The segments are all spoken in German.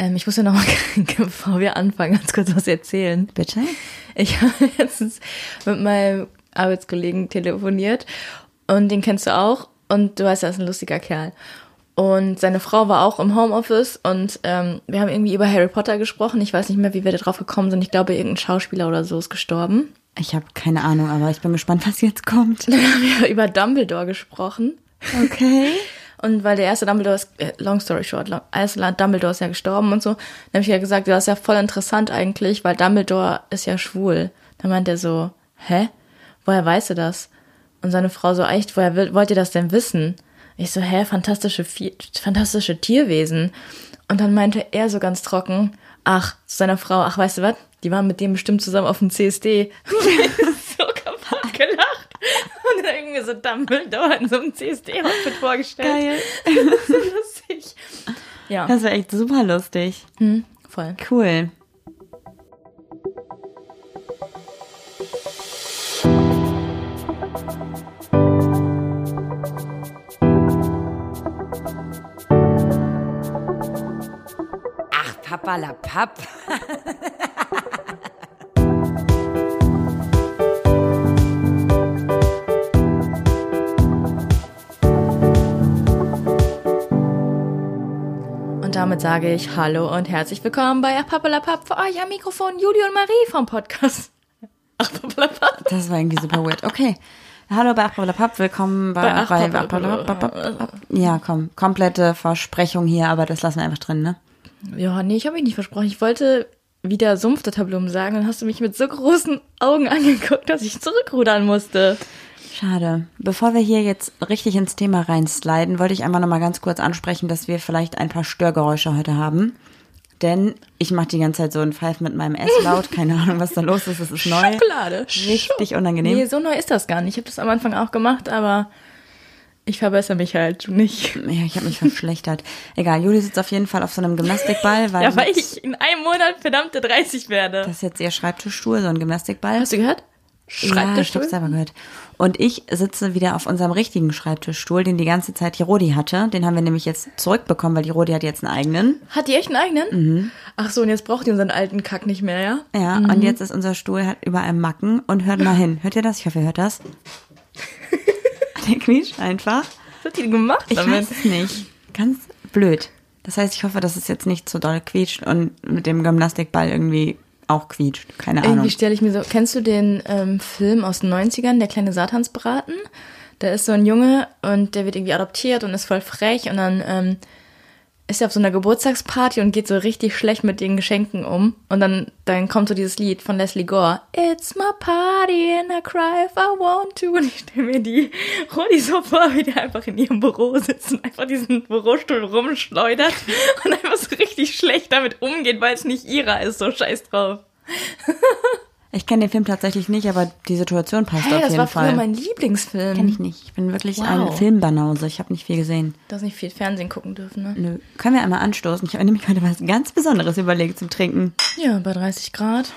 Ähm, ich muss ja noch mal, bevor wir anfangen, ganz kurz was erzählen. Bitte? Ich habe letztens mit meinem Arbeitskollegen telefoniert und den kennst du auch und du weißt, er ist ein lustiger Kerl. Und seine Frau war auch im Homeoffice und ähm, wir haben irgendwie über Harry Potter gesprochen. Ich weiß nicht mehr, wie wir da drauf gekommen sind. Ich glaube, irgendein Schauspieler oder so ist gestorben. Ich habe keine Ahnung, aber ich bin gespannt, was jetzt kommt. Dann haben wir über Dumbledore gesprochen. Okay. Und weil der erste Dumbledore ist, äh, long story short, long, erste Dumbledore ist ja gestorben und so, dann habe ich ja gesagt, das ist ja voll interessant eigentlich, weil Dumbledore ist ja schwul. Dann meint er so, hä? Woher weißt du das? Und seine Frau so, echt, woher wollt ihr das denn wissen? Ich so, hä, fantastische, fantastische Tierwesen. Und dann meinte er so ganz trocken, ach, zu seiner Frau, ach, weißt du was? Die waren mit dem bestimmt zusammen auf dem CSD. so kaputt gelacht. Und dann irgendwie so Dumbledore in so einem CSD-Outfit vorgestellt. Geil. Das ist so lustig. Ja. Das wäre echt super lustig. Hm, voll. Cool. Ach, Papa la Papp. Und damit sage ich Hallo und herzlich willkommen bei Pappelapapp für euch am Mikrofon Julie und Marie vom Podcast. Ach. Das war irgendwie super weird. Okay. Hallo bei Papp, willkommen bei, Bei bei, Ja, komm, komplette Versprechung hier, aber das lassen wir einfach drin, ne? Ja, nee, ich habe mich nicht versprochen. Ich wollte wieder Sumpfdatterblumen sagen, dann hast du mich mit so großen Augen angeguckt, dass ich zurückrudern musste. Schade. Bevor wir hier jetzt richtig ins Thema reinsliden, wollte ich einfach nochmal ganz kurz ansprechen, dass wir vielleicht ein paar Störgeräusche heute haben. Denn ich mache die ganze Zeit so einen Pfeif mit meinem Esslaut. Keine Ahnung, was da los ist. Es ist neu. Schokolade. Richtig unangenehm. Nee, so neu ist das gar nicht. Ich habe das am Anfang auch gemacht, aber ich verbessere mich halt, nicht. Ja, ich habe mich verschlechtert. Egal, Juli sitzt auf jeden Fall auf so einem Gymnastikball, weil, Ja, weil ich in einem Monat verdammte 30 werde. das ist jetzt ihr Schreibtischstuhl, so ein Gymnastikball. Hast du gehört? Ja, ich Schreibtischstuhl? hab's selber gehört. Und ich sitze wieder auf unserem richtigen Schreibtischstuhl, den die ganze Zeit die Rodi hatte. Den haben wir nämlich jetzt zurückbekommen, weil die Rodi hat jetzt einen eigenen. Hat die echt einen eigenen? Mhm. Ach so, und jetzt braucht die unseren alten Kack nicht mehr, ja? Ja, und jetzt ist unser Stuhl hat überall Macken und hört mal hin. Hört ihr das? Ich hoffe, ihr hört das. Der quietscht einfach. Was hat die denn gemacht Ich damit? weiß es nicht. Ganz blöd. Das heißt, ich hoffe, dass es jetzt nicht so doll quietscht und mit dem Gymnastikball irgendwie auch quietscht. Keine Ahnung. Irgendwie stelle ich mir so, kennst du den ähm, Film aus den 90ern, Der kleine Satansbraten? Da ist so ein Junge und der wird irgendwie adoptiert und ist voll frech und dann ähm, ist er auf so einer Geburtstagsparty und geht so richtig schlecht mit den Geschenken um. Und dann, dann kommt so dieses Lied von Leslie Gore. It's my party and I cry if I want to. Und ich stelle mir die Rodi so vor, wie die einfach in ihrem Büro sitzt und einfach diesen Bürostuhl rumschleudert und einfach so richtig schlecht damit umgeht, weil es nicht ihrer ist. So scheiß drauf. Ich kenne den Film tatsächlich nicht, aber die Situation passt Hey, auf das jeden war früher Fall. mein Lieblingsfilm. Kenn ich nicht. Ich bin wirklich Wow. ein Filmbanause. Ich habe nicht viel gesehen. Du hast nicht viel Fernsehen gucken dürfen, ne? Nö. Können wir einmal anstoßen? Ich habe nämlich heute was ganz Besonderes überlegt zum Trinken. Ja, bei 30 Grad.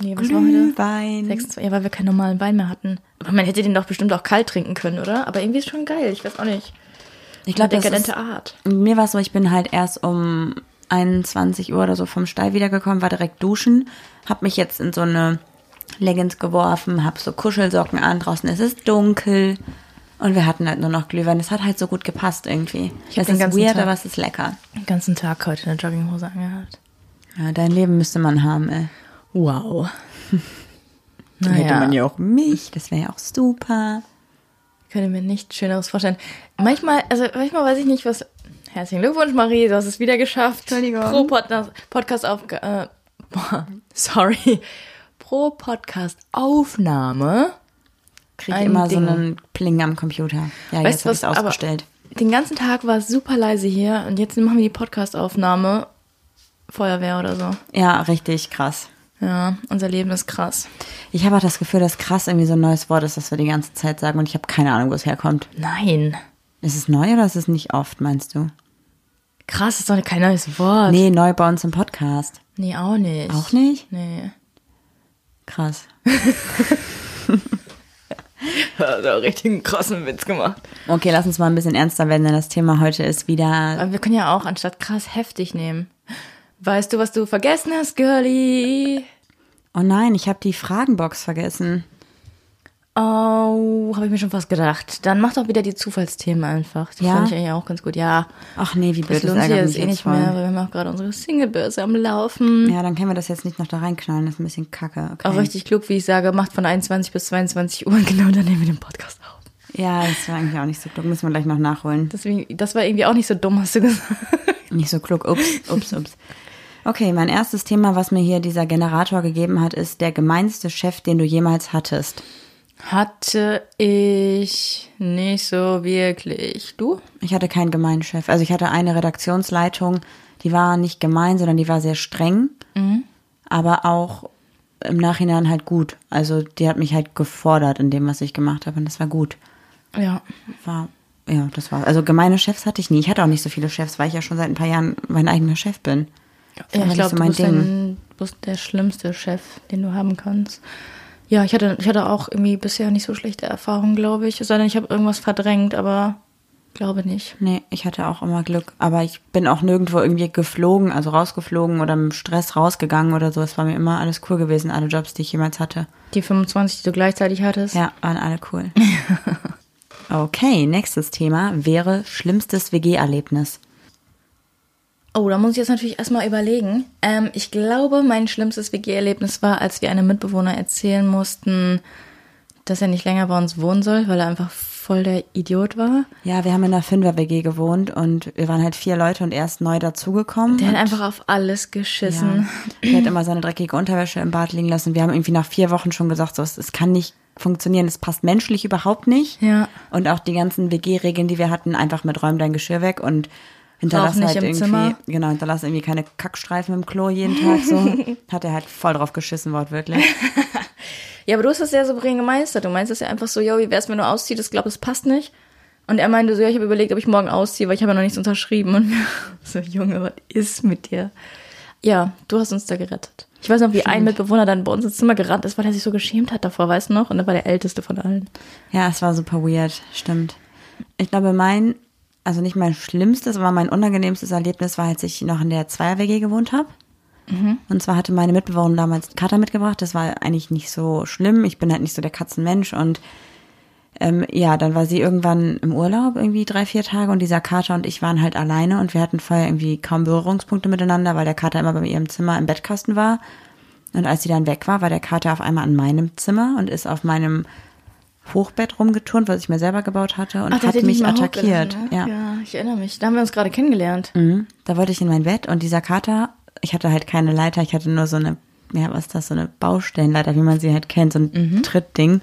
Nee, was war heute? Glühwein. 26, ja, weil wir keinen normalen Wein mehr hatten. Aber man hätte den doch bestimmt auch kalt trinken können, oder? Aber irgendwie ist schon geil. Ich weiß auch nicht. Ich glaube, das ist, dekadente Art. mir war es so, ich bin halt erst um 21 Uhr oder so vom Stall wiedergekommen, war direkt duschen, habe mich jetzt in so eine Leggings geworfen, habe so Kuschelsocken an, draußen ist es dunkel und wir hatten halt nur noch Glühwein. Es hat halt so gut gepasst irgendwie. Ich den ist ganzen weird, Tag- aber es ist lecker. Den ganzen Tag heute eine Jogginghose angehabt. Ja, dein Leben müsste man haben, ey. Wow. Dann hätte naja, man ja auch mich, das wäre ja auch super. ich könnte mir nichts Schöneres vorstellen. Manchmal, also manchmal weiß ich nicht, was... Herzlichen Glückwunsch, Marie, du hast es wieder geschafft. Entschuldigung. Pro Podcast, Podcast auf... Äh, boah, sorry. Pro Podcast-Aufnahme Krieg Ein immer Ding. so einen Pling am Computer. Ja, Weißt jetzt habe ich ausgestellt. Den ganzen Tag war es super leise hier und jetzt machen wir die Podcast-Aufnahme. Feuerwehr oder so. Ja, richtig krass. Ja, unser Leben ist krass. Ich habe auch das Gefühl, dass krass irgendwie so ein neues Wort ist, das wir die ganze Zeit sagen und ich habe keine Ahnung, wo es herkommt. Nein. Ist es neu oder ist es nicht oft, meinst du? Krass ist doch kein neues Wort. Nee, neu bei uns im Podcast. Nee, auch nicht. Auch nicht? Nee. Krass. Hat auch richtig einen krassen Witz gemacht. Okay, lass uns mal ein bisschen ernster werden, denn das Thema heute ist wieder. Aber wir können ja auch anstatt krass heftig nehmen. Weißt du, was du vergessen hast, Girlie? Oh nein, ich habe die Fragenbox vergessen. Oh, habe ich mir schon fast gedacht. Dann mach doch wieder die Zufallsthemen einfach. Die Ja? fand ich eigentlich auch ganz gut. Ja, Ach nee, wie blöd, das lohnt sich jetzt eh nicht voll. mehr, weil wir haben auch gerade unsere Singlebörse am Laufen. Ja, dann können wir das jetzt nicht noch da reinknallen, das ist ein bisschen kacke. Okay. Auch richtig klug, wie ich sage, macht von 21 bis 22 Uhr genau dann nehmen wir den Podcast auf. Ja, das war eigentlich auch nicht so klug, müssen wir gleich noch nachholen. Deswegen, das war irgendwie auch nicht so dumm, hast du gesagt. Nicht so klug, ups, ups, ups. Okay, mein erstes Thema, was mir hier dieser Generator gegeben hat, ist der gemeinste Chef, den du jemals hattest. Hatte ich nicht so wirklich. Du? Ich hatte keinen gemeinen Chef. Also ich hatte eine Redaktionsleitung, die war nicht gemein, sondern die war sehr streng, aber auch im Nachhinein halt gut. Also die hat mich halt gefordert in dem, was ich gemacht habe und das war gut. Ja. War, ja, das war, also gemeine Chefs hatte ich nie. Ich hatte auch nicht so viele Chefs, weil ich ja schon seit ein paar Jahren mein eigener Chef bin. Das Ja, ich glaube, so du mein bist, Ding. ein, du bist der schlimmste Chef, den du haben kannst. Ja, ich hatte, ich hatte auch irgendwie bisher nicht so schlechte Erfahrungen, glaube ich. Denn, ich habe irgendwas verdrängt, aber glaube nicht. Nee, ich hatte auch immer Glück. Aber ich bin auch nirgendwo irgendwie geflogen, also rausgeflogen oder mit Stress rausgegangen oder so. Es war mir immer alles cool gewesen, alle Jobs, die ich jemals hatte. Die 25, die du gleichzeitig hattest. Ja, waren alle cool. okay, nächstes Thema wäre schlimmstes WG-Erlebnis. Oh, da muss ich jetzt natürlich erstmal überlegen. Ähm, ich glaube, mein schlimmstes WG-Erlebnis war, als wir einem Mitbewohner erzählen mussten, dass er nicht länger bei uns wohnen soll, weil er einfach voll der Idiot war. Ja, wir haben in einer Fünfer-WG gewohnt und wir waren halt vier Leute und er ist neu dazugekommen. Der hat einfach auf alles geschissen. Ja. Der hat immer seine dreckige Unterwäsche im Bad liegen lassen. Wir haben irgendwie nach vier Wochen schon gesagt, so, es, es kann nicht funktionieren, es passt menschlich überhaupt nicht. Ja. Und auch die ganzen WG-Regeln, die wir hatten, einfach mit räum dein Geschirr weg und hinterlass nicht halt im irgendwie, Zimmer. genau, hinterlass irgendwie keine Kackstreifen im Klo jeden Tag so. Hat er halt voll drauf geschissen, wortwörtlich. Ja, aber du hast das sehr souverän gemeistert. Du meinst das ja einfach so, yo, wie wär's, wenn du ausziehst? Ich glaube, es passt nicht. Und er meinte so, ja, ich habe überlegt, ob ich morgen ausziehe, weil ich habe ja noch nichts unterschrieben. Und so, Junge, was ist mit dir? Ja, du hast uns da gerettet. Ich weiß noch, wie ein Mitbewohner dann bei uns ins Zimmer gerannt ist, weil er sich so geschämt hat davor, weißt du noch? Und er war der älteste von allen. Ja, es war super weird, stimmt. Ich glaube, mein, also nicht mein schlimmstes, aber mein unangenehmstes Erlebnis war, als ich noch in der Zweier-WG gewohnt habe. Und zwar hatte meine Mitbewohnerin damals Kater mitgebracht. Das war eigentlich nicht so schlimm. Ich bin halt nicht so der Katzenmensch. Und ähm, ja, dann war sie irgendwann im Urlaub, irgendwie drei, vier Tage. Und dieser Kater und ich waren halt alleine. Und wir hatten vorher irgendwie kaum Berührungspunkte miteinander, weil der Kater immer bei ihrem Zimmer im Bettkasten war. Und als sie dann weg war, war der Kater auf einmal an meinem Zimmer und ist auf meinem Hochbett rumgeturnt, was ich mir selber gebaut hatte und Ach, hat mich attackiert. ne? Ja. ja, ich erinnere mich. Da haben wir uns gerade kennengelernt. Mhm. Da wollte ich in mein Bett und dieser Kater, ich hatte halt keine Leiter, ich hatte nur so eine, ja, was ist das, so eine Baustellenleiter, wie man sie halt kennt, so ein Mhm. Trittding.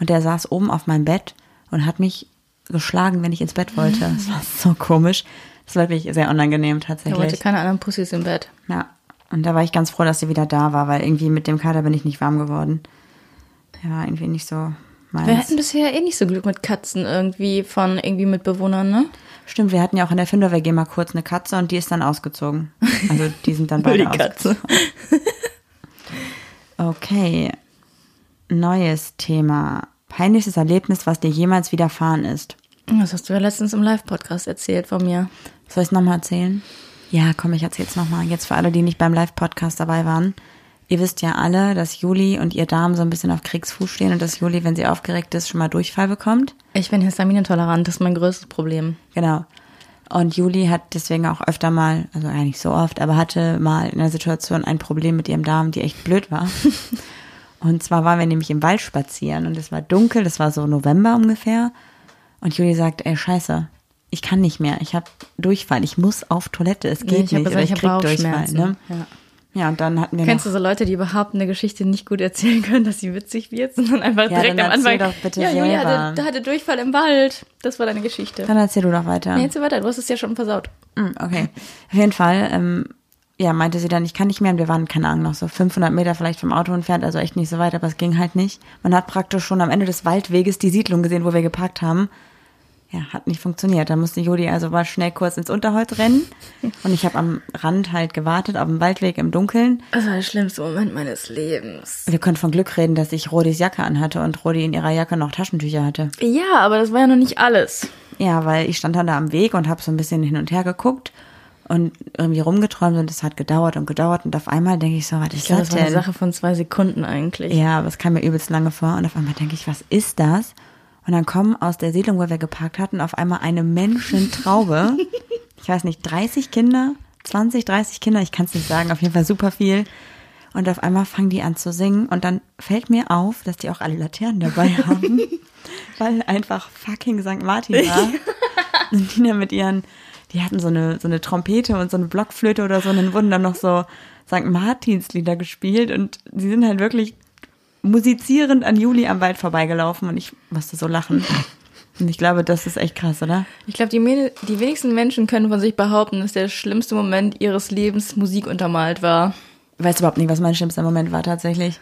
Und der saß oben auf meinem Bett und hat mich geschlagen, wenn ich ins Bett wollte. Das war so komisch. Das war wirklich sehr unangenehm Er wollte tatsächlich. keine anderen Pussys im Bett. Ja. Und da war ich ganz froh, dass sie wieder da war, weil irgendwie mit dem Kater bin ich nicht warm geworden. Der war irgendwie nicht so meins. Wir hatten bisher eh nicht so Glück mit Katzen irgendwie von irgendwie Mitbewohnern, ne? Stimmt, wir hatten ja auch in der Finder-WG mal kurz eine Katze und die ist dann ausgezogen. Also die sind dann beide ausgezogen. Okay. Neues Thema. Peinlichstes Erlebnis, was dir jemals widerfahren ist. Das hast du ja letztens im Live-Podcast erzählt von mir. Soll ich es nochmal erzählen? Ja, komm, ich erzähl's nochmal. Jetzt für alle, die nicht beim Live-Podcast dabei waren. Ihr wisst ja alle, dass Juli und ihr Damen so ein bisschen auf Kriegsfuß stehen und dass Juli, wenn sie aufgeregt ist, schon mal Durchfall bekommt. Ich bin histaminintolerant, das ist mein größtes Problem. Genau. Und Juli hat deswegen auch öfter mal, also ja nicht so oft, aber hatte mal in einer Situation ein Problem mit ihrem Darm, die echt blöd war. Und zwar waren wir nämlich im Wald spazieren und es war dunkel, das war so November ungefähr. Und Juli sagt, ey, scheiße, ich kann nicht mehr, ich habe Durchfall, ich muss auf Toilette, es geht ich habe nicht, gesagt, oder ich ich krieg Durchfall. Ne? Ja. Ja, und dann hatten wir Kennst du so Leute, die überhaupt eine Geschichte nicht gut erzählen können, dass sie witzig wird, sondern einfach Ja, direkt dann am erzähl Anfang. doch bitte ja, Julia hatte, hatte Durchfall im Wald. Das war deine Geschichte. dann erzähl du doch weiter. Nee, jetzt weiter, du hast es ja schon versaut. Mm, Okay. Auf jeden Fall, ähm, ja, meinte sie dann, ich kann nicht mehr. Und wir waren, keine Ahnung, noch so 500 Meter vielleicht vom Auto entfernt, also echt nicht so weit, aber es ging halt nicht. Man hat praktisch schon am Ende des Waldweges die Siedlung gesehen, wo wir geparkt haben. Ja, hat nicht funktioniert. Da musste Juli also mal schnell kurz ins Unterholz rennen. Und ich habe am Rand halt gewartet, auf dem Waldweg im Dunkeln. Das war der schlimmste Moment meines Lebens. Wir können von Glück reden, dass ich Rodis Jacke anhatte und Rodi in ihrer Jacke noch Taschentücher hatte. Ja, aber das war ja noch nicht alles. Ja, weil ich stand dann da am Weg und habe so ein bisschen hin und her geguckt. und irgendwie rumgeträumt und es hat gedauert und gedauert und auf einmal denke ich so, was ist Ich glaube, das das war eine? Sache von zwei Sekunden eigentlich. Ja, aber es kam mir übelst lange vor und auf einmal denke ich, was ist das? Und dann kommen aus der Siedlung, wo wir geparkt hatten, auf einmal eine Menschentraube. ich weiß nicht, 30 Kinder, 20, 30 Kinder, ich kann es nicht sagen, auf jeden Fall super viel. Und auf einmal fangen die an zu singen und dann fällt mir auf, dass die auch alle Laternen dabei haben, weil einfach fucking St. Martin war. Und die dann mit ihren, die hatten so eine, so eine Trompete und so eine Blockflöte oder so und dann wurden dann noch so St. Martins Lieder gespielt und sie sind halt wirklich musizierend an Juli am Wald vorbeigelaufen und ich musste so lachen. Und ich glaube, das ist echt krass, oder? Ich glaube, die, die wenigsten Menschen können von sich behaupten, dass der schlimmste Moment ihres Lebens Musik untermalt war. Ich weiß überhaupt nicht, was mein schlimmster Moment war tatsächlich.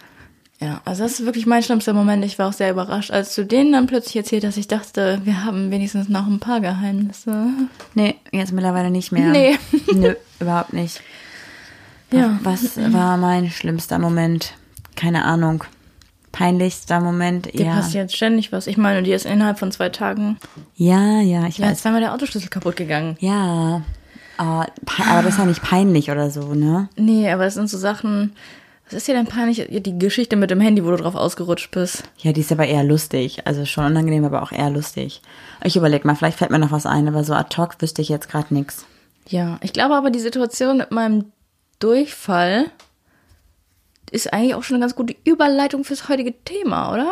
Ja, also das ist wirklich mein schlimmster Moment. Ich war auch sehr überrascht, als du denen dann plötzlich erzählt hast. Ich dachte, wir haben wenigstens noch ein paar Geheimnisse. Nee, jetzt mittlerweile nicht mehr. Nee. Nö, überhaupt nicht. Ja. Was war mein schlimmster Moment? Keine Ahnung. Peinlichster Moment? Dir ja. passiert ständig was. Ich meine, dir ist innerhalb von zwei Tagen Ja, ja, ich ja, weiß. zweimal der Autoschlüssel kaputt gegangen. Ja. Aber, pe- aber das ist ja nicht peinlich oder so, ne? Nee, aber es sind so Sachen. Was ist dir denn peinlich? Die Geschichte mit dem Handy, wo du drauf ausgerutscht bist. Ja, die ist aber eher lustig. Also schon unangenehm, aber auch eher lustig. Ich überleg mal, vielleicht fällt mir noch was ein, aber so ad hoc wüsste ich jetzt gerade nix. Ja, ich glaube aber, die Situation mit meinem Durchfall ist eigentlich auch schon eine ganz gute Überleitung fürs heutige Thema, oder?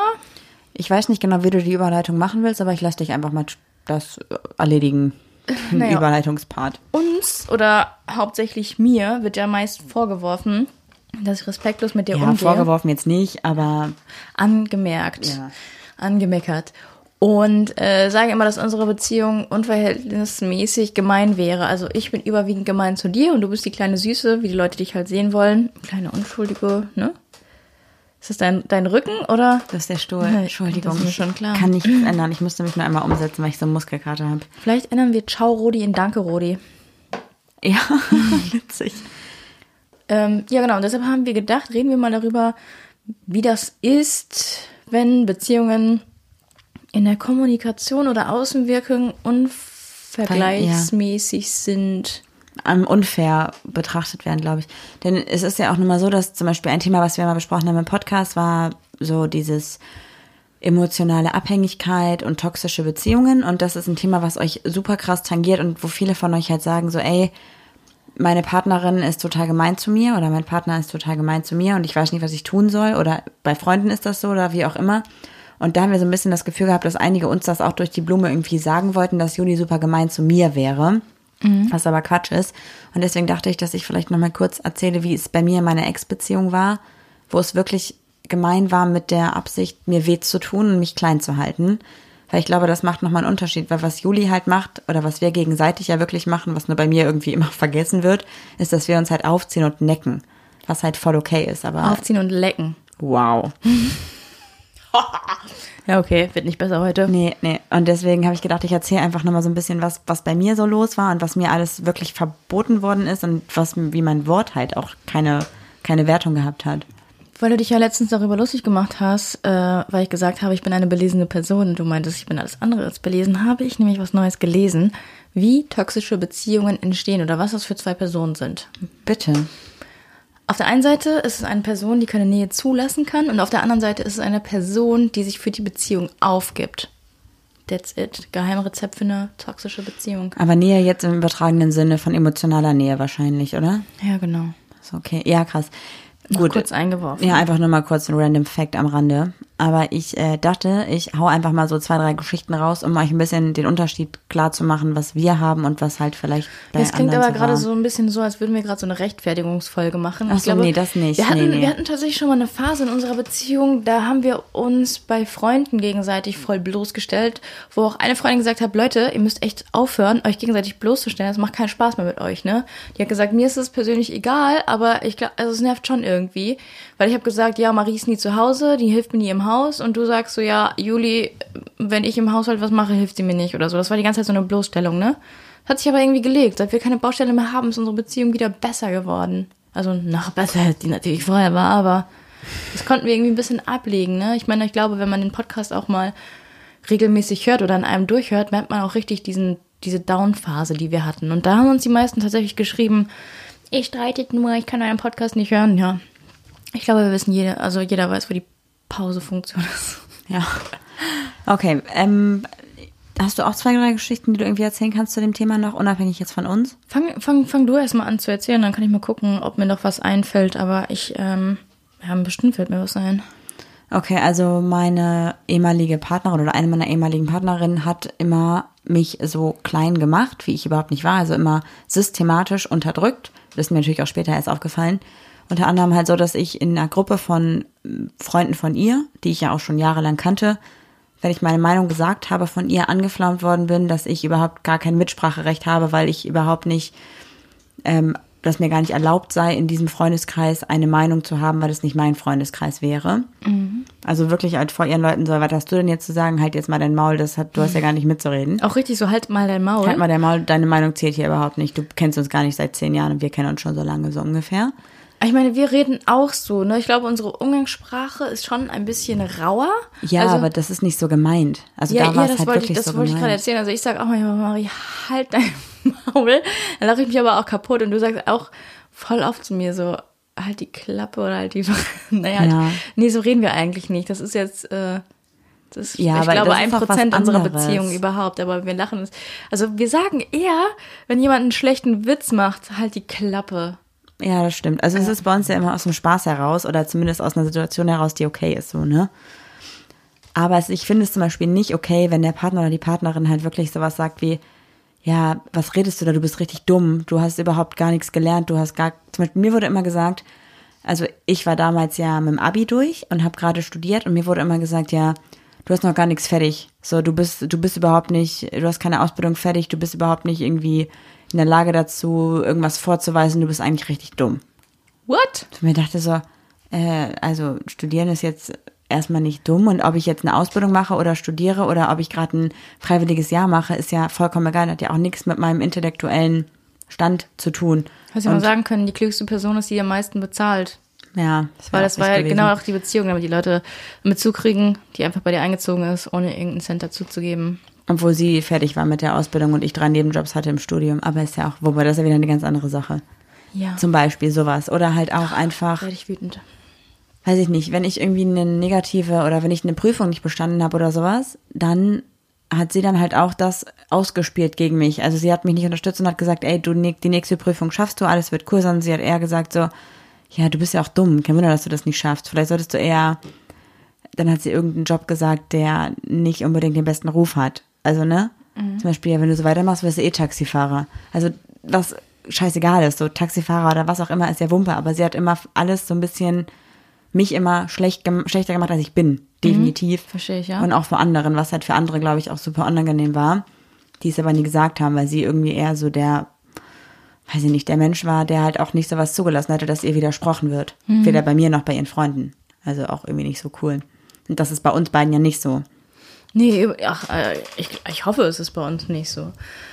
Ich weiß nicht genau, wie du die Überleitung machen willst, aber ich lasse dich einfach mal das erledigen. Naja. Überleitungspart. Uns oder hauptsächlich mir wird ja meist vorgeworfen, dass ich respektlos mit dir Ja, umgehe. vorgeworfen jetzt nicht, aber Angemerkt. Ja. Angemeckert. Und äh, sage immer, dass unsere Beziehung unverhältnismäßig gemein wäre. Also ich bin überwiegend gemein zu dir und du bist die kleine Süße, wie die Leute dich halt sehen wollen. Kleine Unschuldige, ne? Ist das dein, dein Rücken oder? das ist der Stuhl. Nee, Entschuldigung. das ist mir schon klar. Kann nichts ändern. Ich musste mich nur einmal umsetzen, weil ich so eine Muskelkater habe. Vielleicht ändern wir Ciao Rodi in Danke Rodi. Ja, witzig. Ähm, ja, genau. Und deshalb haben wir gedacht, reden wir mal darüber, wie das ist, wenn Beziehungen in der Kommunikation oder Außenwirkung unvergleichsmäßig sind. ähm, unfair betrachtet werden, glaube ich. Denn es ist ja auch nun mal so, dass zum Beispiel ein Thema, was wir mal besprochen haben im Podcast, war so dieses emotionale Abhängigkeit und toxische Beziehungen. Und das ist ein Thema, was euch super krass tangiert und wo viele von euch halt sagen so, ey, meine Partnerin ist total gemein zu mir oder mein Partner ist total gemein zu mir und ich weiß nicht, was ich tun soll oder bei Freunden ist das so oder wie auch immer. Und da haben wir so ein bisschen das Gefühl gehabt, dass einige uns das auch durch die Blume irgendwie sagen wollten, dass Juli super gemein zu mir wäre, was aber Quatsch ist. Und deswegen dachte ich, dass ich vielleicht nochmal kurz erzähle, wie es bei mir in meiner Ex-Beziehung war, wo es wirklich gemein war mit der Absicht, mir weh zu tun und mich klein zu halten. Weil ich glaube, das macht nochmal einen Unterschied, weil was Juli halt macht oder was wir gegenseitig ja wirklich machen, was nur bei mir irgendwie immer vergessen wird, ist, dass wir uns halt aufziehen und necken. Was halt voll okay ist, aber Aufziehen und lecken. wow. Ja, okay, wird nicht besser heute. Nee, nee. Und deswegen habe ich gedacht, ich erzähle einfach nochmal so ein bisschen, was, was bei mir so los war und was mir alles wirklich verboten worden ist und was, wie mein Wort halt auch keine, keine Wertung gehabt hat. Weil du dich ja letztens darüber lustig gemacht hast, äh, weil ich gesagt habe, ich bin eine belesene Person und du meintest, ich bin alles andere als belesen, habe ich nämlich was Neues gelesen, wie toxische Beziehungen entstehen oder was das für zwei Personen sind. Bitte. Auf der einen Seite ist es eine Person, die keine Nähe zulassen kann und auf der anderen Seite ist es eine Person, die sich für die Beziehung aufgibt. That's it. Geheimrezept für eine toxische Beziehung. Aber Nähe jetzt im übertragenen Sinne von emotionaler Nähe wahrscheinlich, oder? Ja, genau. Ist okay. Ja, krass. Gut. kurz eingeworfen. Ja, einfach nur mal kurz ein random Fact am Rande. Aber ich äh, dachte, ich hau einfach mal so zwei, drei Geschichten raus, um euch ein bisschen den Unterschied klar zu machen, was wir haben und was halt vielleicht bei Das klingt aber gerade so ein bisschen so, als würden wir gerade so eine Rechtfertigungsfolge machen. Ach so, nee, das nicht. Wir hatten, Nee, nee. wir hatten tatsächlich schon mal eine Phase in unserer Beziehung, da haben wir uns bei Freunden gegenseitig voll bloßgestellt, wo auch eine Freundin gesagt hat, Leute, ihr müsst echt aufhören, euch gegenseitig bloßzustellen. Das macht keinen Spaß mehr mit euch, ne? Die hat gesagt, mir ist es persönlich egal, aber ich glaube, also es nervt schon irgendwie. Weil ich habe gesagt, ja, Marie ist nie zu Hause, die hilft mir nie im Haus und du sagst so, ja, Juli, wenn ich im Haushalt was mache, hilft sie mir nicht oder so. Das war die ganze Zeit so eine Bloßstellung, ne? Hat sich aber irgendwie gelegt. Seit wir keine Baustelle mehr haben, ist unsere Beziehung wieder besser geworden. Also noch besser, als die natürlich vorher war, aber das konnten wir irgendwie ein bisschen ablegen, ne? Ich meine, ich glaube, wenn man den Podcast auch mal regelmäßig hört oder an einem durchhört, merkt man auch richtig diesen diese Down-Phase, die wir hatten. Und da haben uns die meisten tatsächlich geschrieben, ihr streitet nur, ich kann euren Podcast nicht hören. Ja, ich glaube, wir wissen jeder, also jeder weiß, wo die Pausefunktion ist. Ja. Okay, ähm, hast du auch zwei, drei Geschichten, die du irgendwie erzählen kannst zu dem Thema noch, unabhängig jetzt von uns? Fang, fang, fang du erstmal an zu erzählen, dann kann ich mal gucken, ob mir noch was einfällt. Aber ich, ähm, ja, bestimmt fällt mir was ein. Okay, also meine ehemalige Partnerin oder eine meiner ehemaligen Partnerinnen hat immer mich so klein gemacht, wie ich überhaupt nicht war, also immer systematisch unterdrückt. Das ist mir natürlich auch später erst aufgefallen. Unter anderem halt so, dass ich in einer Gruppe von Freunden von ihr, die ich ja auch schon jahrelang kannte, wenn ich meine Meinung gesagt habe, von ihr angeflammt worden bin, dass ich überhaupt gar kein Mitspracherecht habe, weil ich überhaupt nicht, ähm, dass mir gar nicht erlaubt sei, in diesem Freundeskreis eine Meinung zu haben, weil es nicht mein Freundeskreis wäre. Mhm. Also wirklich halt vor ihren Leuten so, was hast du denn jetzt zu sagen? Halt jetzt mal dein Maul, das hat, du hast ja gar nicht mitzureden. Auch richtig so, halt mal dein Maul. Halt mal dein Maul, deine Meinung zählt hier überhaupt nicht. Du kennst uns gar nicht seit zehn Jahren und wir kennen uns schon so lange, so ungefähr. Ich meine, wir reden auch so, ne? Ich glaube, unsere Umgangssprache ist schon ein bisschen rauer. Ja, also, aber das ist nicht so gemeint. Also ja, da war ja, es halt wirklich ich, das so wollte ich gerade erzählen. Also ich sage auch manchmal, Marie, halt dein Maul. Dann lache ich mich aber auch kaputt und du sagst auch voll oft zu mir so, halt die Klappe oder halt die, naja, ja. nee, so reden wir eigentlich nicht. Das ist jetzt, äh, das ist, ja, ich glaube, ein Prozent unserer Beziehung überhaupt, aber wir lachen es. Also wir sagen eher, wenn jemand einen schlechten Witz macht, halt die Klappe. Ja, das stimmt. Also es ist bei uns ja immer aus dem Spaß heraus oder zumindest aus einer Situation heraus, die okay ist, so, ne? Aber es, ich finde es zum Beispiel nicht okay, wenn der Partner oder die Partnerin halt wirklich sowas sagt wie, ja, was redest du da, du bist richtig dumm, du hast überhaupt gar nichts gelernt, du hast gar, zum Beispiel mir wurde immer gesagt, also ich war damals ja mit dem Abi durch und habe gerade studiert und mir wurde immer gesagt, ja, du hast noch gar nichts fertig, so du bist, du bist überhaupt nicht, du hast keine Ausbildung fertig, du bist überhaupt nicht irgendwie in der Lage dazu, irgendwas vorzuweisen, du bist eigentlich richtig dumm. What? Und mir dachte so, äh, also studieren ist jetzt erstmal nicht dumm und ob ich jetzt eine Ausbildung mache oder studiere oder ob ich gerade ein freiwilliges Jahr mache, ist ja vollkommen egal, hat ja auch nichts mit meinem intellektuellen Stand zu tun. Was ja mal sagen können, die klügste Person ist, die am meisten bezahlt. Ja, das Weil das war ja genau auch die Beziehung, damit die Leute mitzukriegen, die einfach bei dir eingezogen ist, ohne irgendeinen Cent dazu zu geben. Obwohl sie fertig war mit der Ausbildung und ich drei Nebenjobs hatte im Studium. Aber ist ja auch, wobei das ist ja wieder eine ganz andere Sache. Ja. Zum Beispiel sowas. Oder halt auch einfach. Werde ich wütend. Weiß ich nicht, wenn ich irgendwie eine negative oder wenn ich eine Prüfung nicht bestanden habe oder sowas, dann hat sie dann halt auch das ausgespielt gegen mich. Also sie hat mich nicht unterstützt und hat gesagt, ey, du die nächste Prüfung schaffst du, alles wird cool, sondern sie hat eher gesagt so, ja, du bist ja auch dumm, kein Wunder, dass du das nicht schaffst. Vielleicht solltest du eher, dann hat sie irgendeinen Job gesagt, der nicht unbedingt den besten Ruf hat. Also, ne? Mhm. Zum Beispiel, wenn du so weitermachst, wirst du eh Taxifahrer. Also, was scheißegal ist, so Taxifahrer oder was auch immer, ist ja Wumpe, aber sie hat immer alles so ein bisschen, mich immer schlecht, schlechter gemacht, als ich bin. Definitiv. Mhm, verstehe ich, ja. Und auch vor anderen, was halt für andere, glaube ich, auch super unangenehm war, die es aber nie gesagt haben, weil sie irgendwie eher so der, weiß ich nicht, der Mensch war, der halt auch nicht so was zugelassen hatte, dass ihr widersprochen wird. Mhm. Weder bei mir noch bei ihren Freunden. Also auch irgendwie nicht so cool. Und das ist bei uns beiden ja nicht so. Nee, ach, äh, ich, ich hoffe, es ist bei uns nicht so.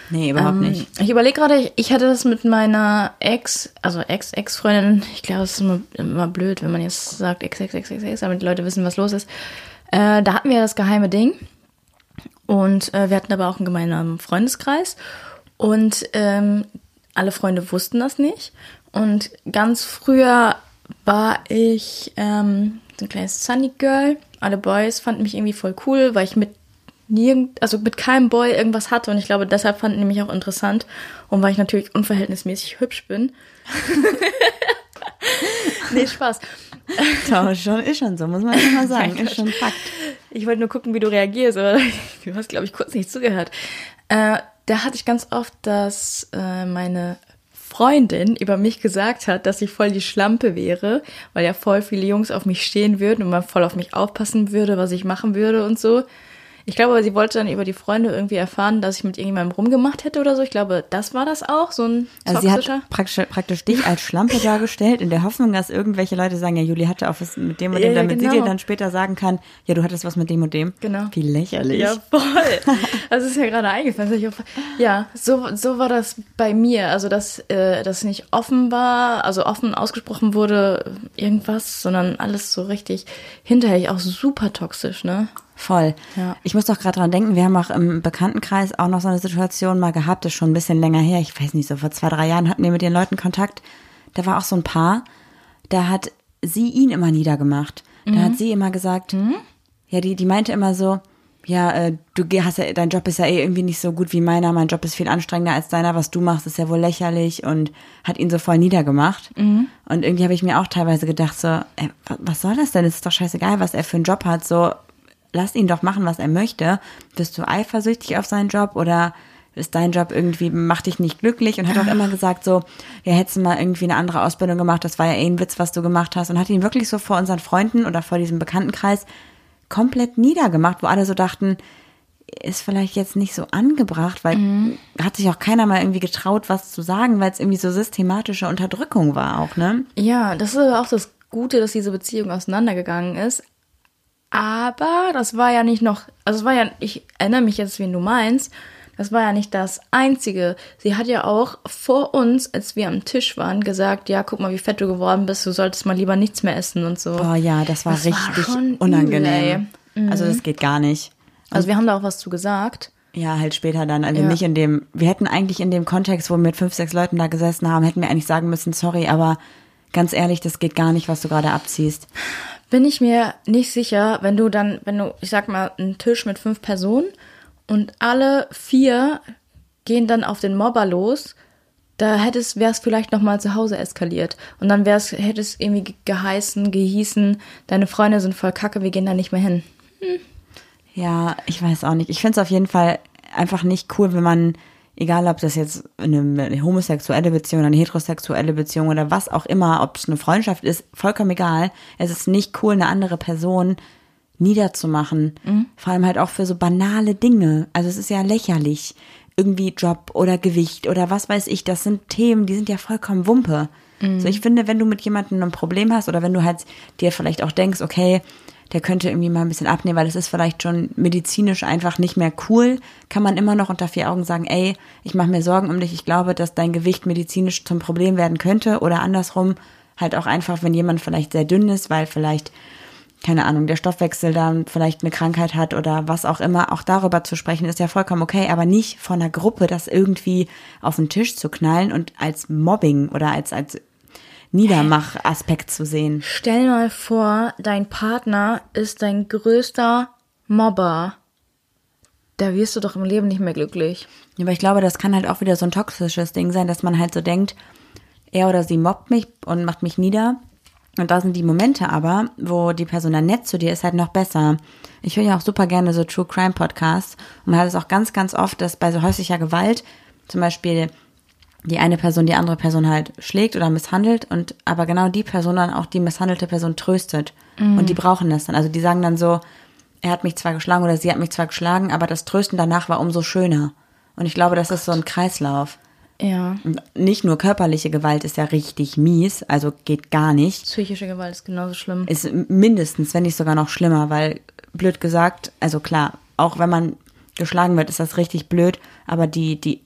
Nee, überhaupt ähm, nicht. Ich überlege gerade, ich, ich hatte das mit meiner Ex, also Ex-Ex-Freundin. Ich glaube, es ist immer, immer blöd, wenn man jetzt sagt Ex, Ex, Ex, Ex, Ex, damit die Leute wissen, was los ist. Äh, da hatten wir das geheime Ding. Und äh, wir hatten aber auch einen gemeinsamen Freundeskreis. Und ähm, alle Freunde wussten das nicht. Und ganz früher war ich ähm, so ein kleines Sunny Girl alle Boys fanden mich irgendwie voll cool, weil ich mit nirgend, also mit keinem Boy irgendwas hatte und ich glaube, deshalb fanden die mich auch interessant und weil ich natürlich unverhältnismäßig hübsch bin. nee, Spaß. Doch, schon, ist schon so, muss man immer sagen. ist schon Fakt. Ich wollte nur gucken, wie du reagierst, aber du hast, glaube ich, kurz nicht zugehört. Äh, da hatte ich ganz oft, dass äh, meine Freundin über mich gesagt hat, dass ich voll die Schlampe wäre, weil ja voll viele Jungs auf mich stehen würden und man voll auf mich aufpassen würde, was ich machen würde und so. Ich glaube, sie wollte dann über die Freunde irgendwie erfahren, dass ich mit irgendjemandem rumgemacht hätte oder so. Ich glaube, das war das auch, so ein Also sie hat praktisch, praktisch dich als Schlampe dargestellt, in der Hoffnung, dass irgendwelche Leute sagen, ja, Juli hatte auch was mit dem und dem, ja, damit genau. sie dir dann später sagen kann, ja, du hattest was mit dem und dem. Genau. Wie lächerlich. Ja, voll. Das ist ja gerade eingefallen. Ja, so, so war das bei mir. Also, dass äh, das nicht offen war, also offen ausgesprochen wurde, irgendwas, sondern alles so richtig hinterher auch super toxisch, ne? Voll. Ja. Ich muss doch gerade dran denken, wir haben auch im Bekanntenkreis auch noch so eine Situation mal gehabt, das ist schon ein bisschen länger her. Ich weiß nicht, so vor zwei, drei Jahren hatten wir mit den Leuten Kontakt. Da war auch so ein Paar, da hat sie ihn immer niedergemacht. Da Mhm. hat sie immer gesagt, ja, die, die meinte immer so, ja, äh, du hast ja, dein Job ist ja eh irgendwie nicht so gut wie meiner, mein Job ist viel anstrengender als deiner, was du machst, ist ja wohl lächerlich und hat ihn so voll niedergemacht. Mhm. Und irgendwie habe ich mir auch teilweise gedacht, so, ey, wa- was soll das denn? Es ist doch scheißegal, was er für einen Job hat, so, lass ihn doch machen, was er möchte. Bist du eifersüchtig auf seinen Job oder ist dein Job irgendwie, macht dich nicht glücklich und hat auch immer gesagt so, ja, hättest du mal irgendwie eine andere Ausbildung gemacht, das war ja eh ein Witz, was du gemacht hast und hat ihn wirklich so vor unseren Freunden oder vor diesem Bekanntenkreis komplett niedergemacht, wo alle so dachten, ist vielleicht jetzt nicht so angebracht, weil hat sich auch keiner mal irgendwie getraut, was zu sagen, weil es irgendwie so systematische Unterdrückung war auch, ne? Ja, das ist auch das Gute, dass diese Beziehung auseinandergegangen ist. Aber das war ja nicht noch, also es war ja, ich erinnere mich jetzt, wen du meinst, das war ja nicht das Einzige. Sie hat ja auch vor uns, als wir am Tisch waren, gesagt, ja, guck mal, wie fett du geworden bist, du solltest mal lieber nichts mehr essen und so. Boah, ja, das war Das war richtig schon unangenehm. übel, ey. Also das geht gar nicht. Also wir haben da auch was zu gesagt. Ja, halt später dann. Also Ja. nicht in dem, wir hätten eigentlich in dem Kontext, wo wir mit fünf, sechs Leuten da gesessen haben, hätten wir eigentlich sagen müssen, sorry, aber ganz ehrlich, das geht gar nicht, was du gerade abziehst. Bin ich mir nicht sicher, wenn du dann, wenn du, ich sag mal, einen Tisch mit fünf Personen und alle vier gehen dann auf den Mobber los, da hätte es, wäre es vielleicht noch mal zu Hause eskaliert. Und dann wäre es, hätte es irgendwie ge- geheißen, gehießen, deine Freunde sind voll kacke, wir gehen da nicht mehr hin. Ja, ich weiß auch nicht. Ich finde es auf jeden Fall einfach nicht cool, wenn man, egal ob das jetzt eine, homosexuelle Beziehung, eine heterosexuelle Beziehung oder was auch immer, ob es eine Freundschaft ist, vollkommen egal. Es ist nicht cool, eine andere Person niederzumachen. Vor allem halt auch für so banale Dinge. Also es ist ja lächerlich. Irgendwie Job oder Gewicht oder was weiß ich, das sind Themen, die sind ja vollkommen Wumpe. So, ich finde, wenn du mit jemandem ein Problem hast oder wenn du halt dir vielleicht auch denkst, okay, der könnte irgendwie mal ein bisschen abnehmen, weil das ist vielleicht schon medizinisch einfach nicht mehr cool, kann man immer noch unter vier Augen sagen, ey, ich mache mir Sorgen um dich, ich glaube, dass dein Gewicht medizinisch zum Problem werden könnte. Oder andersrum halt auch einfach, wenn jemand vielleicht sehr dünn ist, weil vielleicht keine Ahnung, der Stoffwechsel dann vielleicht eine Krankheit hat oder was auch immer, auch darüber zu sprechen, ist ja vollkommen okay, aber nicht von einer Gruppe das irgendwie auf den Tisch zu knallen und als Mobbing oder als, als Niedermachaspekt zu sehen. Stell mal vor, dein Partner ist dein größter Mobber. Da wirst du doch im Leben nicht mehr glücklich. Ja, Aber ich glaube, das kann halt auch wieder so ein toxisches Ding sein, dass man halt so denkt, er oder sie mobbt mich und macht mich nieder. Und da sind die Momente aber, wo die Person dann nett zu dir ist, halt noch besser. Ich höre ja auch super gerne so True Crime Podcasts und man hat es auch ganz, ganz oft, dass bei so häuslicher Gewalt zum Beispiel die eine Person die andere Person halt schlägt oder misshandelt und aber genau die Person dann auch die misshandelte Person tröstet. Und die brauchen das dann. Also die sagen dann so, er hat mich zwar geschlagen oder sie hat mich zwar geschlagen, aber das Trösten danach war umso schöner. Und ich glaube, das ist so ein Kreislauf. Ja. Und nicht nur körperliche Gewalt ist ja richtig mies, also geht gar nicht. Psychische Gewalt ist genauso schlimm. Ist mindestens, wenn nicht sogar noch schlimmer, weil blöd gesagt, also klar, auch wenn man geschlagen wird, ist das richtig blöd, aber die, die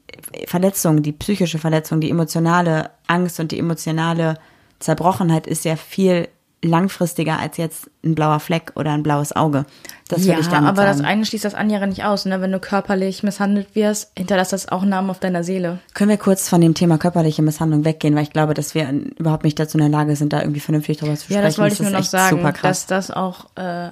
Verletzung, die psychische Verletzung, die emotionale Angst und die emotionale Zerbrochenheit ist ja viel langfristiger als jetzt ein blauer Fleck oder ein blaues Auge. Das ja, will ich damit aber sagen. das eine schließt das andere nicht aus. Ne? Wenn du körperlich misshandelt wirst, hinterlässt das auch einen Namen auf deiner Seele. Können wir kurz von dem Thema körperliche Misshandlung weggehen, weil ich glaube, dass wir überhaupt nicht dazu in der Lage sind, da irgendwie vernünftig drüber zu sprechen. Ja, das wollte ich ist nur noch sagen, dass das auch äh,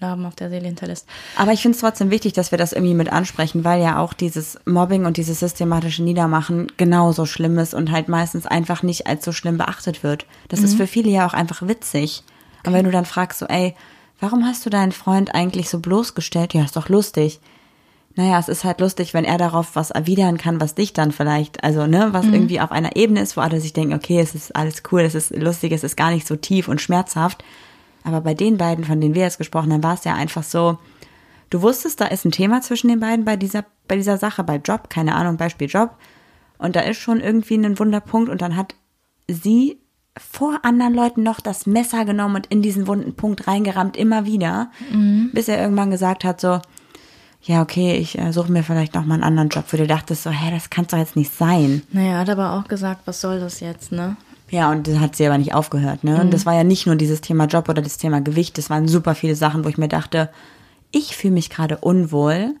Narben auf der Seele hinterlässt. Aber ich finde es trotzdem wichtig, dass wir das irgendwie mit ansprechen, weil ja auch dieses Mobbing und dieses systematische Niedermachen genauso schlimm ist und halt meistens einfach nicht als so schlimm beachtet wird. Das ist für viele ja auch einfach witzig. Und wenn du dann fragst so, ey, warum hast du deinen Freund eigentlich so bloßgestellt? Ja, ist doch lustig. Naja, es ist halt lustig, wenn er darauf was erwidern kann, was dich dann vielleicht, also, ne, was irgendwie auf einer Ebene ist, wo alle sich denken, okay, es ist alles cool, es ist lustig, es ist gar nicht so tief und schmerzhaft. Aber bei den beiden, von denen wir jetzt gesprochen haben, war es ja einfach so, du wusstest, da ist ein Thema zwischen den beiden bei dieser, bei dieser Sache, bei Job, keine Ahnung, Beispiel Job. Und da ist schon irgendwie ein Wunderpunkt und dann hat sie vor anderen Leuten noch das Messer genommen und in diesen wunden Punkt reingerammt, immer wieder, bis er irgendwann gesagt hat so, ja, okay, ich äh, suche mir vielleicht noch mal einen anderen Job, wo du dachtest so, hä, das kann doch jetzt nicht sein. Naja, hat aber auch gesagt, was soll das jetzt, ne? Ja, und das hat sie aber nicht aufgehört, ne? Und das war ja nicht nur dieses Thema Job oder das Thema Gewicht, das waren super viele Sachen, wo ich mir dachte, ich fühle mich gerade unwohl,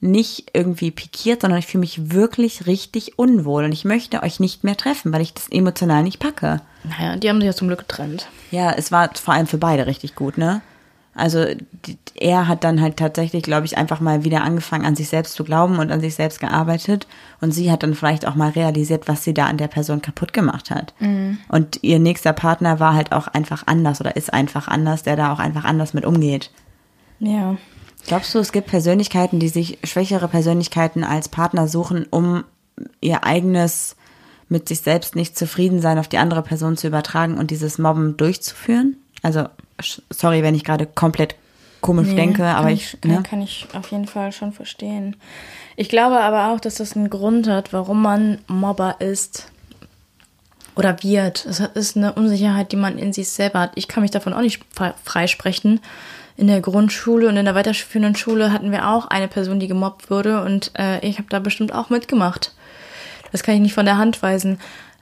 nicht irgendwie pikiert, sondern ich fühle mich wirklich richtig unwohl und ich möchte euch nicht mehr treffen, weil ich das emotional nicht packe. Naja, die haben sich ja zum Glück getrennt. Ja, es war vor allem für beide richtig gut, ne? Also er hat dann halt tatsächlich, glaube ich, einfach mal wieder angefangen, an sich selbst zu glauben und an sich selbst gearbeitet. Und sie hat dann vielleicht auch mal realisiert, was sie da an der Person kaputt gemacht hat. Mhm. Und ihr nächster Partner war halt auch einfach anders oder ist einfach anders, der da auch einfach anders mit umgeht. Ja. Glaubst du, es gibt Persönlichkeiten, die sich schwächere Persönlichkeiten als Partner suchen, um ihr eigenes mit sich selbst nicht zufrieden sein auf die andere Person zu übertragen und dieses Mobben durchzuführen? Also, sorry, wenn ich gerade komplett komisch nee, denke, aber ich. Kann, ne? kann ich auf jeden Fall schon verstehen. Ich glaube aber auch, dass das einen Grund hat, warum man Mobber ist oder wird. Es ist eine Unsicherheit, die man in sich selber hat. Ich kann mich davon auch nicht freisprechen in der Grundschule und in der weiterführenden Schule hatten wir auch eine Person, die gemobbt wurde und äh, ich habe da bestimmt auch mitgemacht. Das kann ich nicht von der Hand weisen.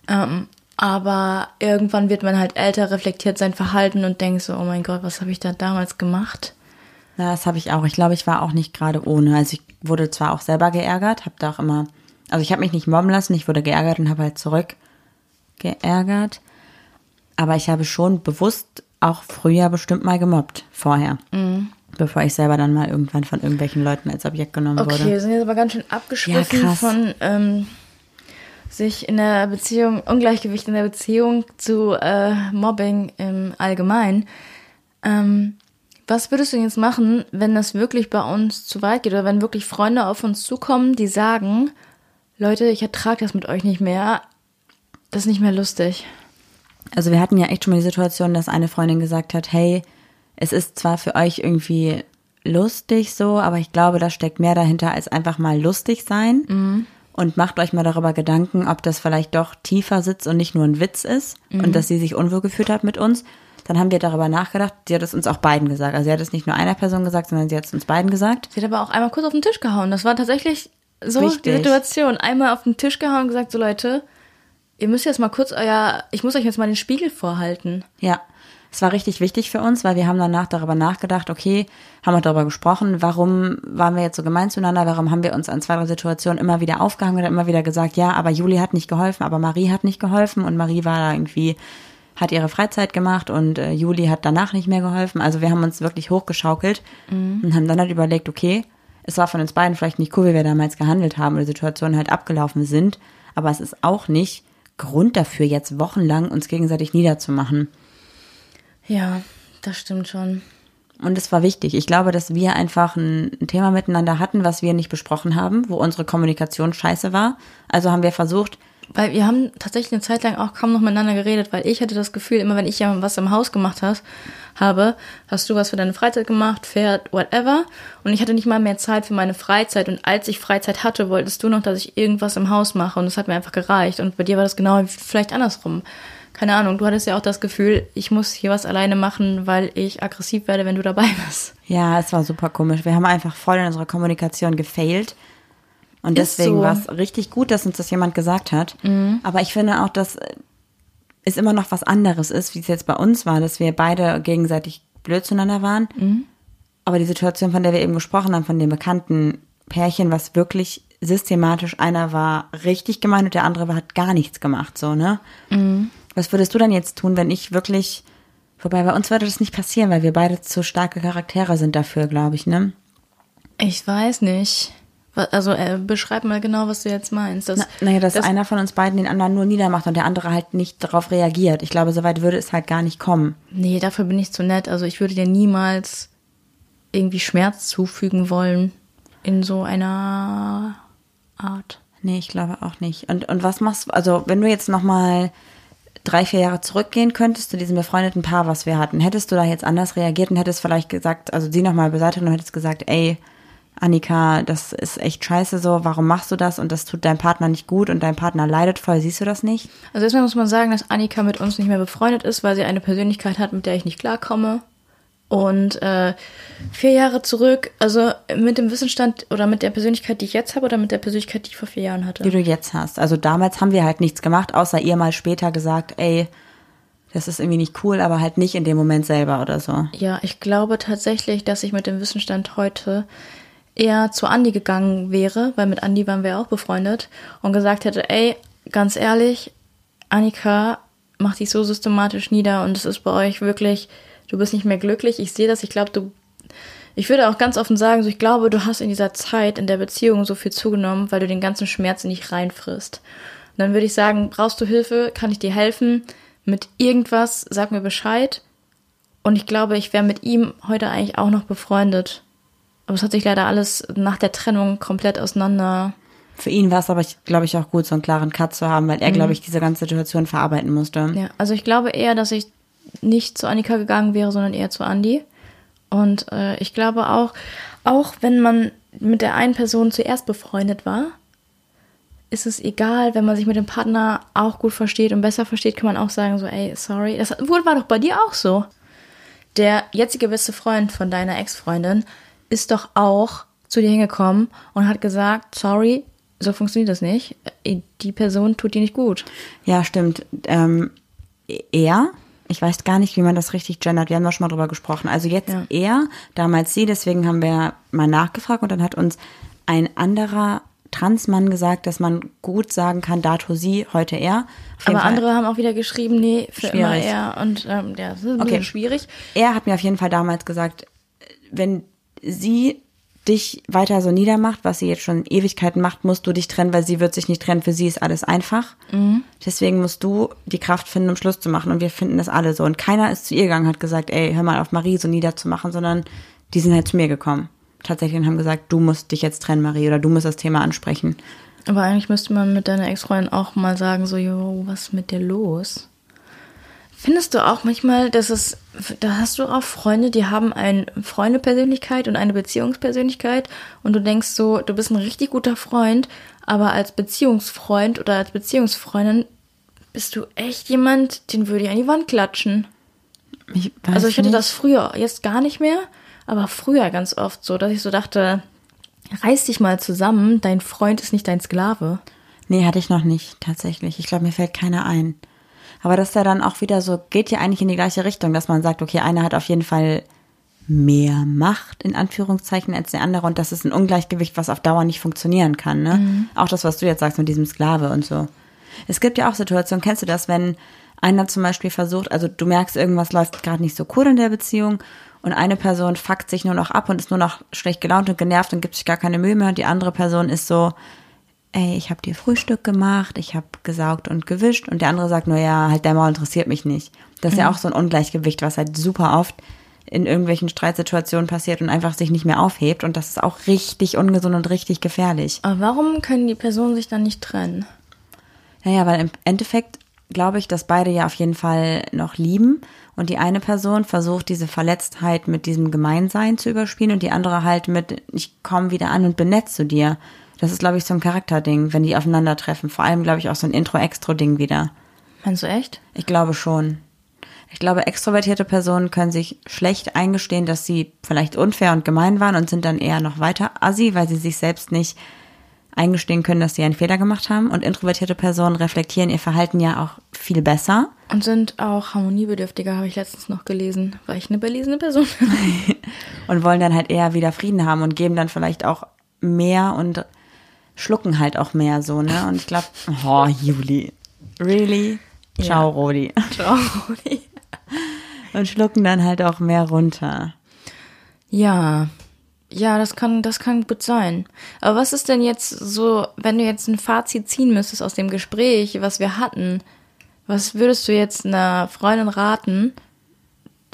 Ähm, aber irgendwann wird man halt älter, reflektiert sein Verhalten und denkt so, oh mein Gott, was habe ich da damals gemacht? Ja, das habe ich auch. Ich glaube, ich war auch nicht gerade ohne. Also ich wurde zwar auch selber geärgert, habe da auch immer, also ich habe mich nicht mobben lassen, ich wurde geärgert und habe halt zurück geärgert. Aber ich habe schon bewusst auch früher bestimmt mal gemobbt, vorher. Mhm. Bevor ich selber dann mal irgendwann von irgendwelchen Leuten als Objekt genommen okay, wurde. Okay, wir sind jetzt aber ganz schön abgeschwiffen ja, von ähm, sich in der Beziehung, Ungleichgewicht in der Beziehung zu äh, Mobbing im Allgemeinen. Ähm, was würdest du jetzt machen, wenn das wirklich bei uns zu weit geht oder wenn wirklich Freunde auf uns zukommen, die sagen, Leute, ich ertrage das mit euch nicht mehr, das ist nicht mehr lustig. Also wir hatten ja echt schon mal die Situation, dass eine Freundin gesagt hat, hey, es ist zwar für euch irgendwie lustig so, aber ich glaube, da steckt mehr dahinter als einfach mal lustig sein. Mhm. Und macht euch mal darüber Gedanken, ob das vielleicht doch tiefer sitzt und nicht nur ein Witz ist mhm. und dass sie sich unwohl gefühlt hat mit uns. Dann haben wir darüber nachgedacht. Sie hat es uns auch beiden gesagt. Also sie hat es nicht nur einer Person gesagt, sondern sie hat es uns beiden gesagt. Sie hat aber auch einmal kurz auf den Tisch gehauen. Das war tatsächlich so Richtig. die Situation. Einmal auf den Tisch gehauen und gesagt, so Leute, ihr müsst jetzt mal kurz euer, ich muss euch jetzt mal den Spiegel vorhalten. Ja. Es war richtig wichtig für uns, weil wir haben danach darüber nachgedacht, okay, haben wir darüber gesprochen, warum waren wir jetzt so gemein zueinander, warum haben wir uns an zwei, drei Situationen immer wieder aufgehangen und immer wieder gesagt, ja, aber Juli hat nicht geholfen, aber Marie hat nicht geholfen und Marie war da irgendwie, hat ihre Freizeit gemacht und äh, Juli hat danach nicht mehr geholfen. Also wir haben uns wirklich hochgeschaukelt mhm. und haben dann halt überlegt, okay, es war von uns beiden vielleicht nicht cool, wie wir damals gehandelt haben oder Situationen halt abgelaufen sind, aber es ist auch nicht Grund dafür, jetzt wochenlang uns gegenseitig niederzumachen. Ja, das stimmt schon. Und es war wichtig. Ich glaube, dass wir einfach ein, Thema miteinander hatten, was wir nicht besprochen haben, wo unsere Kommunikation scheiße war. Also haben wir versucht, weil wir haben tatsächlich eine Zeit lang auch kaum noch miteinander geredet, weil ich hatte das Gefühl, immer wenn ich ja was im Haus gemacht hast, habe, hast du was für deine Freizeit gemacht, Pferd, whatever. Und ich hatte nicht mal mehr Zeit für meine Freizeit. Und als ich Freizeit hatte, wolltest du noch, dass ich irgendwas im Haus mache. Und das hat mir einfach gereicht. Und bei dir war das genau vielleicht andersrum. Keine Ahnung, du hattest ja auch das Gefühl, ich muss hier was alleine machen, weil ich aggressiv werde, wenn du dabei bist. Ja, es war super komisch. Wir haben einfach voll in unserer Kommunikation gefailt. Und deswegen so. war es richtig gut, dass uns das jemand gesagt hat. Mhm. Aber ich finde auch, dass es immer noch was anderes ist, wie es jetzt bei uns war, dass wir beide gegenseitig blöd zueinander waren. Mhm. Aber die Situation, von der wir eben gesprochen haben, von dem bekannten Pärchen, was wirklich systematisch, einer war richtig gemein und der andere war, hat gar nichts gemacht, so, ne? Mhm. Was würdest du dann jetzt tun, wenn ich wirklich, wobei bei uns würde das nicht passieren, weil wir beide zu starke Charaktere sind dafür, glaube ich, ne? Ich weiß nicht. Also äh, beschreib mal genau, was du jetzt meinst. Dass, Na, naja, dass, dass einer von uns beiden den anderen nur niedermacht und der andere halt nicht darauf reagiert. Ich glaube, soweit würde es halt gar nicht kommen. Nee, dafür bin ich zu nett. Also ich würde dir niemals irgendwie Schmerz zufügen wollen in so einer Art. Nee, ich glaube auch nicht. Und, und was machst du, also wenn du jetzt nochmal drei, vier Jahre zurückgehen könntest zu diesem befreundeten Paar, was wir hatten, hättest du da jetzt anders reagiert und hättest vielleicht gesagt, also sie nochmal beseitigt und hättest gesagt, ey, Annika, das ist echt scheiße so, warum machst du das und das tut deinem Partner nicht gut und dein Partner leidet voll, siehst du das nicht? Also erstmal muss man sagen, dass Annika mit uns nicht mehr befreundet ist, weil sie eine Persönlichkeit hat, mit der ich nicht klarkomme. Und äh, vier Jahre zurück, also mit dem Wissensstand oder mit der Persönlichkeit, die ich jetzt habe oder mit der Persönlichkeit, die ich vor vier Jahren hatte? Die du jetzt hast. Also damals haben wir halt nichts gemacht, außer ihr mal später gesagt, ey, das ist irgendwie nicht cool, aber halt nicht in dem Moment selber oder so. Ja, ich glaube tatsächlich, dass ich mit dem Wissensstand heute eher zu Andi gegangen wäre, weil mit Andi waren wir auch befreundet und gesagt hätte, ey, ganz ehrlich, Annika macht dich so systematisch nieder und es ist bei euch wirklich, du bist nicht mehr glücklich. Ich sehe das, ich glaube, du ich würde auch ganz offen sagen, so ich glaube, du hast in dieser Zeit in der Beziehung so viel zugenommen, weil du den ganzen Schmerz nicht reinfrisst. Und dann würde ich sagen, brauchst du Hilfe, kann ich dir helfen mit irgendwas, sag mir Bescheid. Und ich glaube, ich wäre mit ihm heute eigentlich auch noch befreundet. Aber es hat sich leider alles nach der Trennung komplett auseinander. Für ihn war es aber, glaube ich, auch gut, so einen klaren Cut zu haben, weil er, glaube ich, diese ganze Situation verarbeiten musste. Ja, also ich glaube eher, dass ich nicht zu Annika gegangen wäre, sondern eher zu Andi. Und äh, ich glaube auch, auch wenn man mit der einen Person zuerst befreundet war, ist es egal, wenn man sich mit dem Partner auch gut versteht und besser versteht, kann man auch sagen so, ey, sorry. Das war doch bei dir auch so. Der jetzige beste Freund von deiner Ex-Freundin ist doch auch zu dir hingekommen und hat gesagt, sorry, so funktioniert das nicht. Die Person tut dir nicht gut. Ja, stimmt. Ähm, er ich weiß gar nicht, wie man das richtig gendert. Wir haben da schon mal drüber gesprochen. Also jetzt ja. er, damals sie, deswegen haben wir mal nachgefragt und dann hat uns ein anderer Transmann gesagt, dass man gut sagen kann, dato sie, heute er. Aber Fall. andere haben auch wieder geschrieben, nee, für schwierig. immer er und ähm, ja, das ist ein okay. schwierig. Er hat mir auf jeden Fall damals gesagt, wenn sie dich weiter so niedermacht, was sie jetzt schon Ewigkeiten macht, musst du dich trennen, weil sie wird sich nicht trennen. Für sie ist alles einfach. Mhm. Deswegen musst du die Kraft finden, um Schluss zu machen. Und wir finden das alle so. Und keiner ist zu ihr gegangen, hat gesagt, ey, hör mal auf Marie so niederzumachen, sondern die sind halt zu mir gekommen. Tatsächlich und haben gesagt, du musst dich jetzt trennen, Marie, oder du musst das Thema ansprechen. Aber eigentlich müsste man mit deiner Ex-Freundin auch mal sagen, so, jo, was ist mit dir los? Findest du auch manchmal, dass es, da hast du auch Freunde, die haben eine Freundepersönlichkeit und eine Beziehungspersönlichkeit und du denkst so, du bist ein richtig guter Freund, aber als Beziehungsfreund oder als Beziehungsfreundin bist du echt jemand, den würde ich an die Wand klatschen. Ich also ich hatte nicht. das früher, jetzt gar nicht mehr, aber früher ganz oft so, dass ich so dachte, reiß dich mal zusammen, dein Freund ist nicht dein Sklave. Nee, hatte ich noch nicht, tatsächlich. Ich glaube, mir fällt keiner ein. Aber das ist ja dann auch wieder so, geht ja eigentlich in die gleiche Richtung, dass man sagt, okay, einer hat auf jeden Fall mehr Macht, in Anführungszeichen, als der andere. Und das ist ein Ungleichgewicht, was auf Dauer nicht funktionieren kann. Ne? Mhm. Auch das, was du jetzt sagst mit diesem Sklave und so. Es gibt ja auch Situationen, kennst du das, wenn einer zum Beispiel versucht, also du merkst, irgendwas läuft gerade nicht so cool in der Beziehung und eine Person fuckt sich nur noch ab und ist nur noch schlecht gelaunt und genervt und gibt sich gar keine Mühe mehr und die andere Person ist so, ey, ich habe dir Frühstück gemacht, ich habe gesaugt und gewischt und der andere sagt nur, ja, halt der Maul interessiert mich nicht. Das ist mhm. ja auch so ein Ungleichgewicht, was halt super oft in irgendwelchen Streitsituationen passiert und einfach sich nicht mehr aufhebt und das ist auch richtig ungesund und richtig gefährlich. Aber warum können die Personen sich dann nicht trennen? Naja, weil im Endeffekt glaube ich, dass beide ja auf jeden Fall noch lieben und die eine Person versucht, diese Verletztheit mit diesem Gemeinsein zu überspielen und die andere halt mit, ich komme wieder an und bin nett zu dir. Das ist, glaube ich, so ein Charakterding, wenn die aufeinandertreffen. Vor allem, glaube ich, auch so ein Intro-Extro-Ding wieder. Meinst du echt? Ich glaube schon. Ich glaube, extrovertierte Personen können sich schlecht eingestehen, dass sie vielleicht unfair und gemein waren und sind dann eher noch weiter assi, weil sie sich selbst nicht eingestehen können, dass sie einen Fehler gemacht haben. Und introvertierte Personen reflektieren ihr Verhalten ja auch viel besser. Und sind auch harmoniebedürftiger, habe ich letztens noch gelesen, weil ich eine belesene Person bin. und wollen dann halt eher wieder Frieden haben und geben dann vielleicht auch mehr und schlucken halt auch mehr so, ne? Und ich glaube, oh, Juli, really? Ciao, ja. Rodi. Ciao, Rodi. Und schlucken dann halt auch mehr runter. Ja, ja, das kann, das kann gut sein. Aber was ist denn jetzt so, wenn du jetzt ein Fazit ziehen müsstest aus dem Gespräch, was wir hatten? Was würdest du jetzt einer Freundin raten,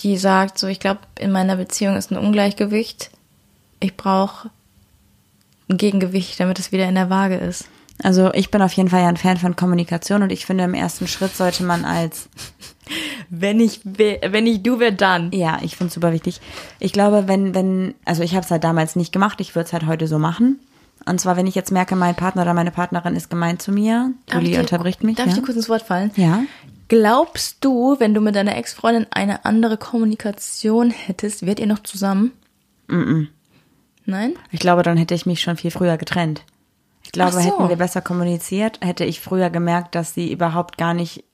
die sagt, so, ich glaube, in meiner Beziehung ist ein Ungleichgewicht. Ich brauche ein Gegengewicht, damit es wieder in der Waage ist. Also ich bin auf jeden Fall ja ein Fan von Kommunikation und ich finde im ersten Schritt sollte man als wenn ich wenn ich du wäre dann. Ja, ich finde es super wichtig. Ich glaube, wenn wenn also ich habe es halt damals nicht gemacht, ich würde es halt heute so machen. Und zwar, wenn ich jetzt merke, mein Partner oder meine Partnerin ist gemein zu mir, Julie unterbricht mich. Darf ja? ich dir kurz ins Wort fallen? Ja. Glaubst du, wenn du mit deiner Ex-Freundin eine andere Kommunikation hättest, wärt ihr noch zusammen? Mm, -mm. Nein? Ich glaube, dann hätte ich mich schon viel früher getrennt. Ich glaube, so. hätten wir besser kommuniziert, hätte ich früher gemerkt, dass sie überhaupt gar nicht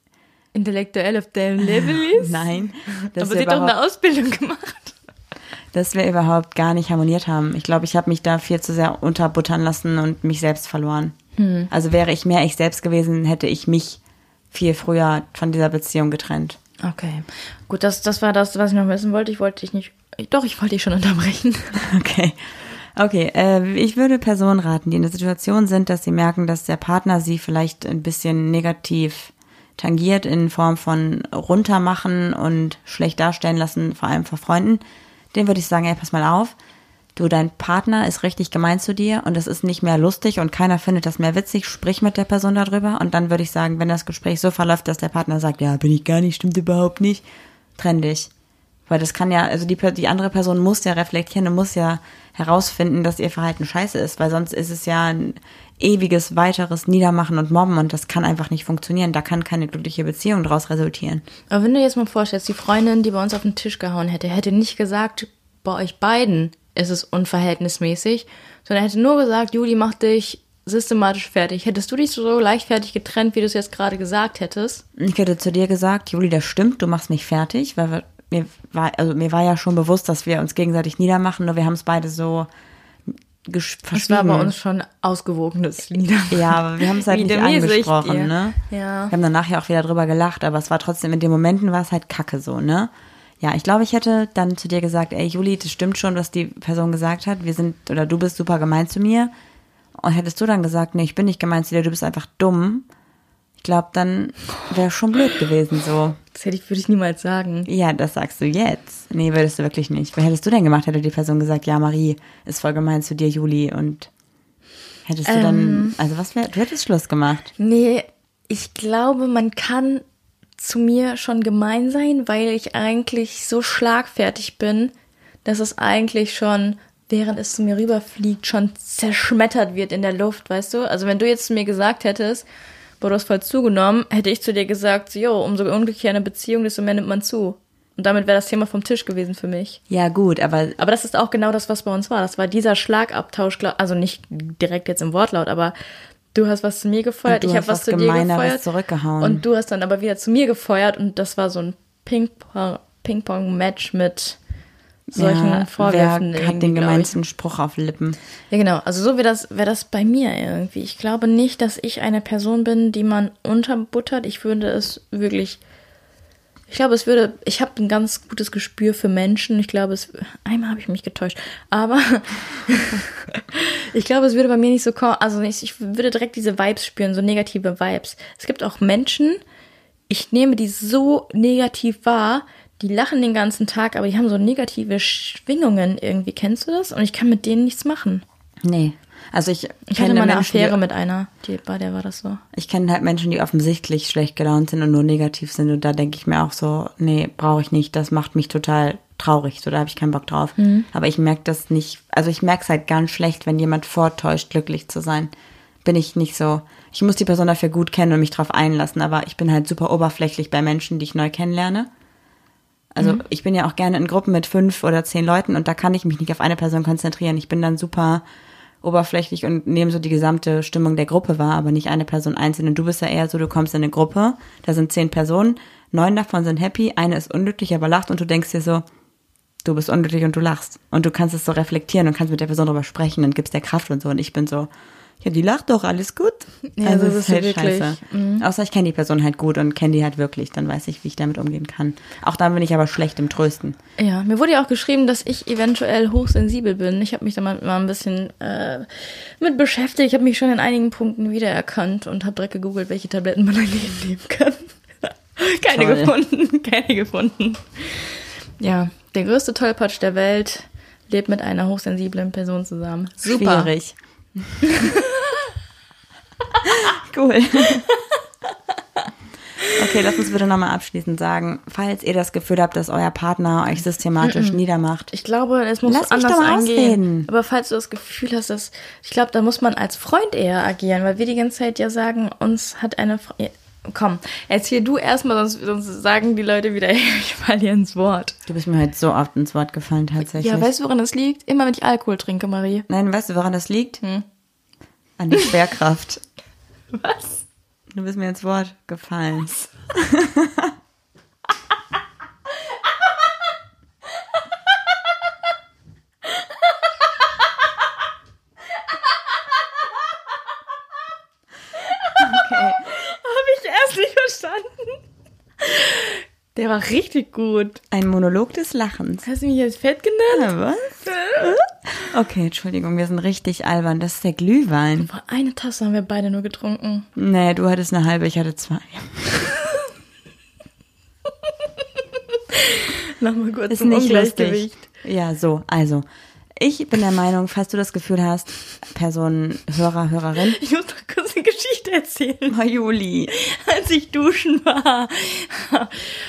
intellektuell auf dem Level ist. Nein. Aber sie hat doch eine Ausbildung gemacht. dass wir überhaupt gar nicht harmoniert haben. Ich glaube, ich habe mich da viel zu sehr unterbuttern lassen und mich selbst verloren. Hm. Also wäre ich mehr ich selbst gewesen, hätte ich mich viel früher von dieser Beziehung getrennt. Okay. Gut, das, das war das, was ich noch wissen wollte. Ich wollte dich nicht. Doch, ich wollte dich schon unterbrechen. Okay. Okay, äh, ich würde Personen raten, die in der Situation sind, dass sie merken, dass der Partner sie vielleicht ein bisschen negativ tangiert in Form von runtermachen und schlecht darstellen lassen, vor allem vor Freunden. Den würde ich sagen, ey, pass mal auf. Du, dein Partner ist richtig gemein zu dir und es ist nicht mehr lustig und keiner findet das mehr witzig. Sprich mit der Person darüber und dann würde ich sagen, wenn das Gespräch so verläuft, dass der Partner sagt, ja, bin ich gar nicht, stimmt überhaupt nicht, trenn dich. Weil das kann ja, also die, die andere Person muss ja reflektieren und muss ja herausfinden, dass ihr Verhalten scheiße ist, weil sonst ist es ja ein ewiges weiteres Niedermachen und Mobben und das kann einfach nicht funktionieren. Da kann keine glückliche Beziehung daraus resultieren. Aber wenn du jetzt mal vorstellst, die Freundin, die bei uns auf den Tisch gehauen hätte, hätte nicht gesagt, bei euch beiden ist es unverhältnismäßig, sondern hätte nur gesagt, Juli, mach dich systematisch fertig. Hättest du dich so leichtfertig getrennt, wie du es jetzt gerade gesagt hättest? Ich hätte zu dir gesagt, Juli, das stimmt, du machst mich fertig, weil wir, mir war, also mir war ja schon bewusst, dass wir uns gegenseitig niedermachen, nur wir haben es beide so gesch- Das verschwiegen. war bei uns schon ausgewogenes Lieder. Ja, aber wir haben es halt Wie nicht angesprochen, ne? Ja. Wir haben dann nachher auch wieder drüber gelacht, aber es war trotzdem, in den Momenten war es halt kacke so, ne? Ja, ich glaube, ich hätte dann zu dir gesagt, ey Juli, das stimmt schon, was die Person gesagt hat. Wir sind, oder du bist super gemein zu mir. Und hättest du dann gesagt, nee, ich bin nicht gemein zu dir, du bist einfach dumm. Ich glaube, dann wäre schon blöd gewesen so. Das hätte ich, würde ich niemals sagen. Ja, das sagst du jetzt. Nee, würdest du wirklich nicht. Was hättest du denn gemacht, hätte die Person gesagt, ja, Marie ist voll gemein zu dir, Juli, und hättest du Ähm. dann, also was wär, du hättest Schluss gemacht. Nee, ich glaube, man kann zu mir schon gemein sein, weil ich eigentlich so schlagfertig bin, dass es eigentlich schon, während es zu mir rüberfliegt, schon zerschmettert wird in der Luft, weißt du? Also wenn du jetzt zu mir gesagt hättest, boah, du hast voll zugenommen, hätte ich zu dir gesagt, jo, umso unglücklicher eine Beziehung, desto mehr nimmt man zu. Und damit wäre das Thema vom Tisch gewesen für mich. Ja, gut, aber Aber das ist auch genau das, was bei uns war. Das war dieser Schlagabtausch, also nicht direkt jetzt im Wortlaut, aber du hast was zu mir gefeuert, ich habe was was zu dir gefeuert. zurückgehauen. Und du hast dann aber wieder zu mir gefeuert und das war so ein Ping-Pong- Ping-Pong-Match mit solchen ja, Vorwürfen. wer hat den glaub gemeinsten Spruch auf Lippen? Ja, genau. Also so wäre das, wäre das bei mir irgendwie. Ich glaube nicht, dass ich eine Person bin, die man unterbuttert. Ich würde es wirklich. Ich glaube, es würde. Ich habe ein ganz gutes Gespür für Menschen. Ich glaube, es. Einmal habe ich mich getäuscht. Aber ich glaube, es würde bei mir nicht so kommen. Also ich, ich würde direkt diese Vibes spüren, so negative Vibes. Es gibt auch Menschen, ich nehme die so negativ wahr, die lachen den ganzen Tag, aber die haben so negative Schwingungen irgendwie. Kennst du das? Und ich kann mit denen nichts machen. Nee. Also ich, Ich hatte mal eine Menschen, Affäre die, mit einer, die, bei der war das so. ich kenne halt Menschen, die offensichtlich schlecht gelaunt sind und nur negativ sind und da denke ich mir auch so, nee, brauche ich nicht, das macht mich total traurig, so da habe ich keinen Bock drauf. Mhm. Aber ich merke das nicht, also ich merke es halt ganz schlecht, wenn jemand vortäuscht, glücklich zu sein. Bin ich nicht so. Ich muss die Person dafür gut kennen und mich drauf einlassen, aber ich bin halt super oberflächlich bei Menschen, die ich neu kennenlerne. Also ich bin ja auch gerne in Gruppen mit fünf oder zehn Leuten und da kann ich mich nicht auf eine Person konzentrieren. Ich bin dann super oberflächlich und nehme so die gesamte Stimmung der Gruppe wahr, aber nicht eine Person einzeln. Und du bist ja eher so, du kommst in eine Gruppe, da sind zehn Personen, neun davon sind happy, eine ist unglücklich, aber lacht und du denkst dir so, du bist unglücklich und du lachst. Und du kannst es so reflektieren und kannst mit der Person darüber sprechen und gibst der Kraft und so. Und ich bin so, ja, die lacht doch, alles gut. Ja, also so es bist du wirklich. scheiße. Außer ich kenne die Person halt gut und kenne die halt wirklich, dann weiß ich, wie ich damit umgehen kann. Auch dann bin ich aber schlecht im Trösten. Ja, mir wurde ja auch geschrieben, dass ich eventuell hochsensibel bin. Ich habe mich da mal, mal ein bisschen äh, mit beschäftigt. Ich habe mich schon in einigen Punkten wiedererkannt und habe direkt gegoogelt, welche Tabletten man dagegen nehmen kann. keine Toll. gefunden, keine gefunden. Ja, der größte Tollpatsch der Welt lebt mit einer hochsensiblen Person zusammen. Super. Schwierig. cool. Okay, lass uns bitte nochmal abschließend sagen, falls ihr das Gefühl habt, dass euer Partner euch systematisch niedermacht, Ich glaube, es muss Lass anders angehen. ausreden. Aber falls du das Gefühl hast, dass ich glaube, da muss man als Freund eher agieren, weil wir die ganze Zeit ja sagen, uns hat eine Fre Komm, erzähl du erstmal, sonst, sonst sagen die Leute wieder, ich falle dir ins Wort. du bist mir heute so oft ins Wort gefallen tatsächlich. Ja, weißt du, woran das liegt? Immer wenn ich Alkohol trinke, Marie. Nein, weißt du, woran das liegt? An der Schwerkraft. Was? Du bist mir ins Wort gefallen. Okay. Habe ich erst nicht verstanden. Der war richtig gut. Ein Monolog des Lachens. Hast du mich jetzt fett genannt? Ja, was? Okay, Entschuldigung, wir sind richtig albern. Das ist der Glühwein. Boah, eine Tasse haben wir beide nur getrunken. Nee, du hattest eine halbe, ich hatte zwei. Nochmal kurz Ist zum nicht Ungleichgewicht. lustig. Ja, so, also. Ich bin der Meinung, falls du das Gefühl hast, Person, Hörer, Hörerin, Ich muss doch kurz eine Geschichte erzählen. Juli, Als ich duschen war,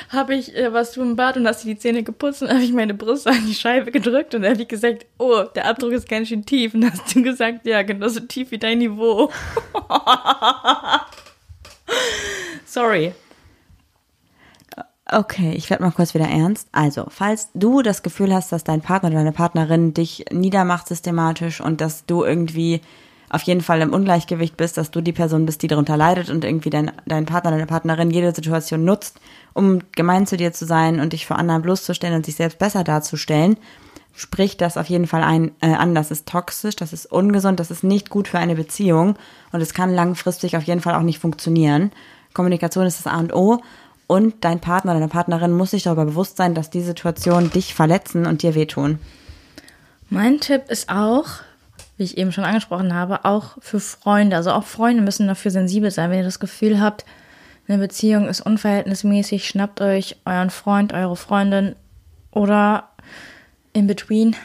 habe ich, äh, warst du im Bad und hast dir die Zähne geputzt und habe ich meine Brust an die Scheibe gedrückt und dann habe ich gesagt, oh, der Abdruck ist ganz schön tief. Und hast du gesagt, ja, genauso tief wie dein Niveau. Sorry. Okay, ich werde mal kurz wieder ernst. Also, falls du das Gefühl hast, dass dein Partner oder deine Partnerin dich niedermacht systematisch und dass du irgendwie auf jeden Fall im Ungleichgewicht bist, dass du die Person bist, die darunter leidet und irgendwie dein, dein Partner, deine Partnerin jede Situation nutzt, um gemein zu dir zu sein und dich vor anderen bloßzustellen und sich selbst besser darzustellen, sprich das auf jeden Fall ein, äh, an. Das ist toxisch, das ist ungesund, das ist nicht gut für eine Beziehung und es kann langfristig auf jeden Fall auch nicht funktionieren. Kommunikation ist das A und O und dein Partner, deine Partnerin muss sich darüber bewusst sein, dass die Situationen dich verletzen und dir wehtun. Mein Tipp ist auch, wie ich eben schon angesprochen habe, auch für Freunde. Also auch Freunde müssen dafür sensibel sein. Wenn ihr das Gefühl habt, eine Beziehung ist unverhältnismäßig, schnappt euch euren Freund, eure Freundin oder in between.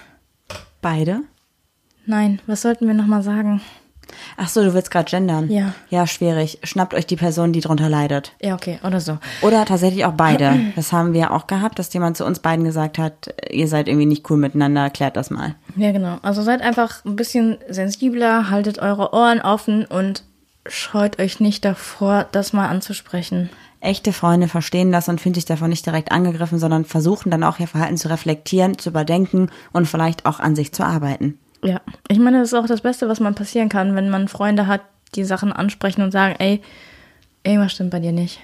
Beide? Nein, was sollten wir nochmal sagen? Ach so, du willst gerade gendern. Ja. Ja, schwierig. Schnappt euch die Person, die drunter leidet. Ja, okay, oder so. Oder tatsächlich auch beide. Das haben wir auch gehabt, dass jemand zu uns beiden gesagt hat, ihr seid irgendwie nicht cool miteinander, klärt das mal. Ja, genau. Also seid einfach ein bisschen sensibler, haltet eure Ohren offen und scheut euch nicht davor, das mal anzusprechen. Echte Freunde verstehen das und fühlen sich davon nicht direkt angegriffen, sondern versuchen dann auch ihr Verhalten zu reflektieren, zu überdenken und vielleicht auch an sich zu arbeiten. Ja, ich meine, das ist auch das Beste, was man passieren kann, wenn man Freunde hat, die Sachen ansprechen und sagen, ey, irgendwas stimmt bei dir nicht.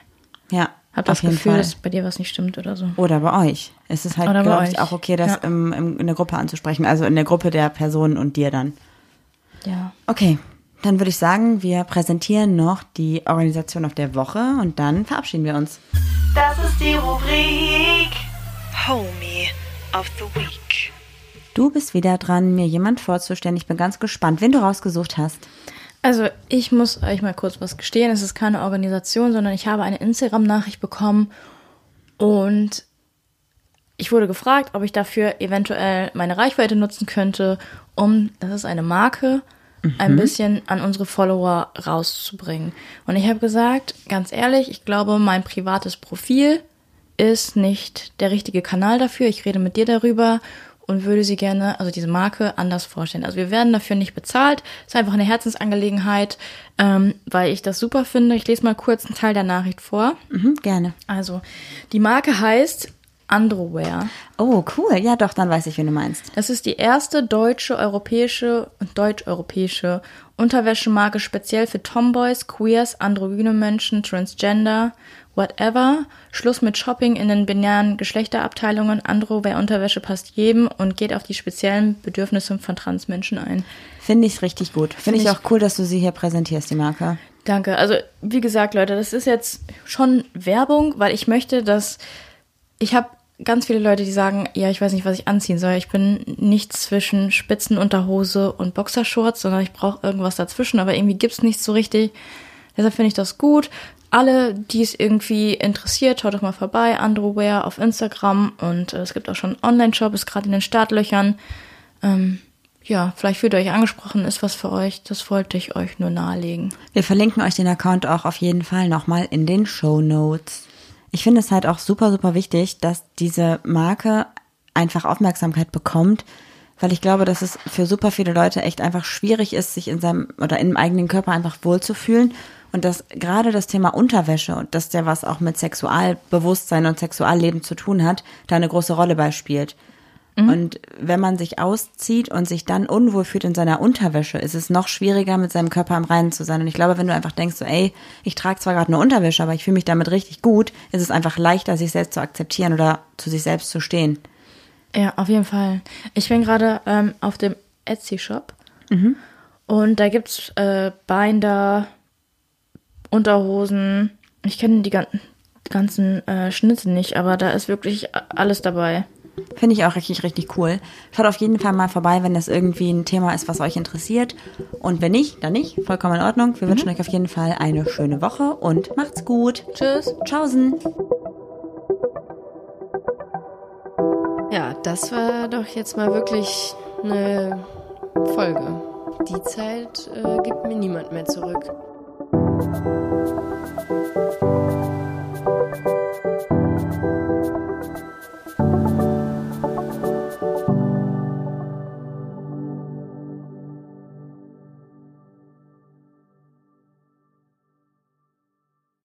Ja, Hab auf das jeden Gefühl, Fall. dass bei dir was nicht stimmt oder so. Oder bei euch. Es ist halt, Oder bei glaube ich, euch. auch okay, das Ja. im, im, in der Gruppe anzusprechen. Also in der Gruppe der Personen und dir dann. Ja. Okay, dann würde ich sagen, wir präsentieren noch die Organisation auf der Woche und dann verabschieden wir uns. Das ist die Rubrik Homie of the Week. Du bist wieder dran, mir jemand vorzustellen. Ich bin ganz gespannt, wen du rausgesucht hast. Also, ich muss euch mal kurz was gestehen. Es ist keine Organisation, sondern ich habe eine Instagram-Nachricht bekommen und ich wurde gefragt, ob ich dafür eventuell meine Reichweite nutzen könnte, um, das ist eine Marke, ein bisschen an unsere Follower rauszubringen. Und ich habe gesagt, ganz ehrlich, ich glaube, mein privates Profil ist nicht der richtige Kanal dafür. Ich rede mit dir darüber und würde sie gerne, also diese Marke, anders vorstellen. Also wir werden dafür nicht bezahlt. ist einfach eine Herzensangelegenheit, ähm, weil ich das super finde. Ich lese mal kurz einen Teil der Nachricht vor. Mhm, gerne. Also, die Marke heißt Androware. Oh, cool. Ja, doch, dann weiß ich, wen du meinst. Das ist die erste deutsche, europäische und deutsch-europäische Unterwäschemarke speziell für Tomboys, Queers, androgyne Menschen, Transgender, whatever. Schluss mit Shopping in den binären Geschlechterabteilungen. Androware Unterwäsche passt jedem und geht auf die speziellen Bedürfnisse von Transmenschen ein. Finde ich richtig gut. Finde ich ich- auch cool, dass du sie hier präsentierst, die Marke. Danke. Also, wie gesagt, Leute, das ist jetzt schon Werbung, weil ich möchte, dass ich habe ganz viele Leute, die sagen, ja, ich weiß nicht, was ich anziehen soll. Ich bin nicht zwischen Spitzenunterhose und Boxershorts, sondern ich brauche irgendwas dazwischen, aber irgendwie gibt's nichts so richtig. Deshalb finde ich das gut. Alle, die es irgendwie interessiert, schaut doch mal vorbei. Androware auf Instagram und äh, es gibt auch schon einen Online-Shop, ist gerade in den Startlöchern. Ähm, ja, vielleicht fühlt ihr euch angesprochen, ist was für euch. Das wollte ich euch nur nahelegen. Wir verlinken euch den Account auch auf jeden Fall nochmal in den Show Notes. Ich finde es halt auch super, super wichtig, dass diese Marke einfach Aufmerksamkeit bekommt, weil ich glaube, dass es für super viele Leute echt einfach schwierig ist, sich in seinem oder im eigenen Körper einfach wohlzufühlen und dass gerade das Thema Unterwäsche und dass der was auch mit Sexualbewusstsein und Sexualleben zu tun hat, da eine große Rolle bei spielt. Und wenn man sich auszieht und sich dann unwohl fühlt in seiner Unterwäsche, ist es noch schwieriger, mit seinem Körper am Reinen zu sein. Und ich glaube, wenn du einfach denkst, so, ey, ich trage zwar gerade eine Unterwäsche, aber ich fühle mich damit richtig gut, ist es einfach leichter, sich selbst zu akzeptieren oder zu sich selbst zu stehen. Ja, auf jeden Fall. Ich bin gerade ähm, auf dem Etsy-Shop und da gibt's äh, Binder, Unterhosen. Ich kenne die ganzen, ganzen äh, Schnitte nicht, aber da ist wirklich alles dabei. Finde ich auch richtig, richtig cool. Schaut auf jeden Fall mal vorbei, wenn das irgendwie ein Thema ist, was euch interessiert. Und wenn nicht, dann nicht. Vollkommen in Ordnung. Wir wünschen euch auf jeden Fall eine schöne Woche und macht's gut. Tschüss. Tschaußen. Ja, das war doch jetzt mal wirklich eine Folge. Die Zeit äh, gibt mir niemand mehr zurück. Thank you.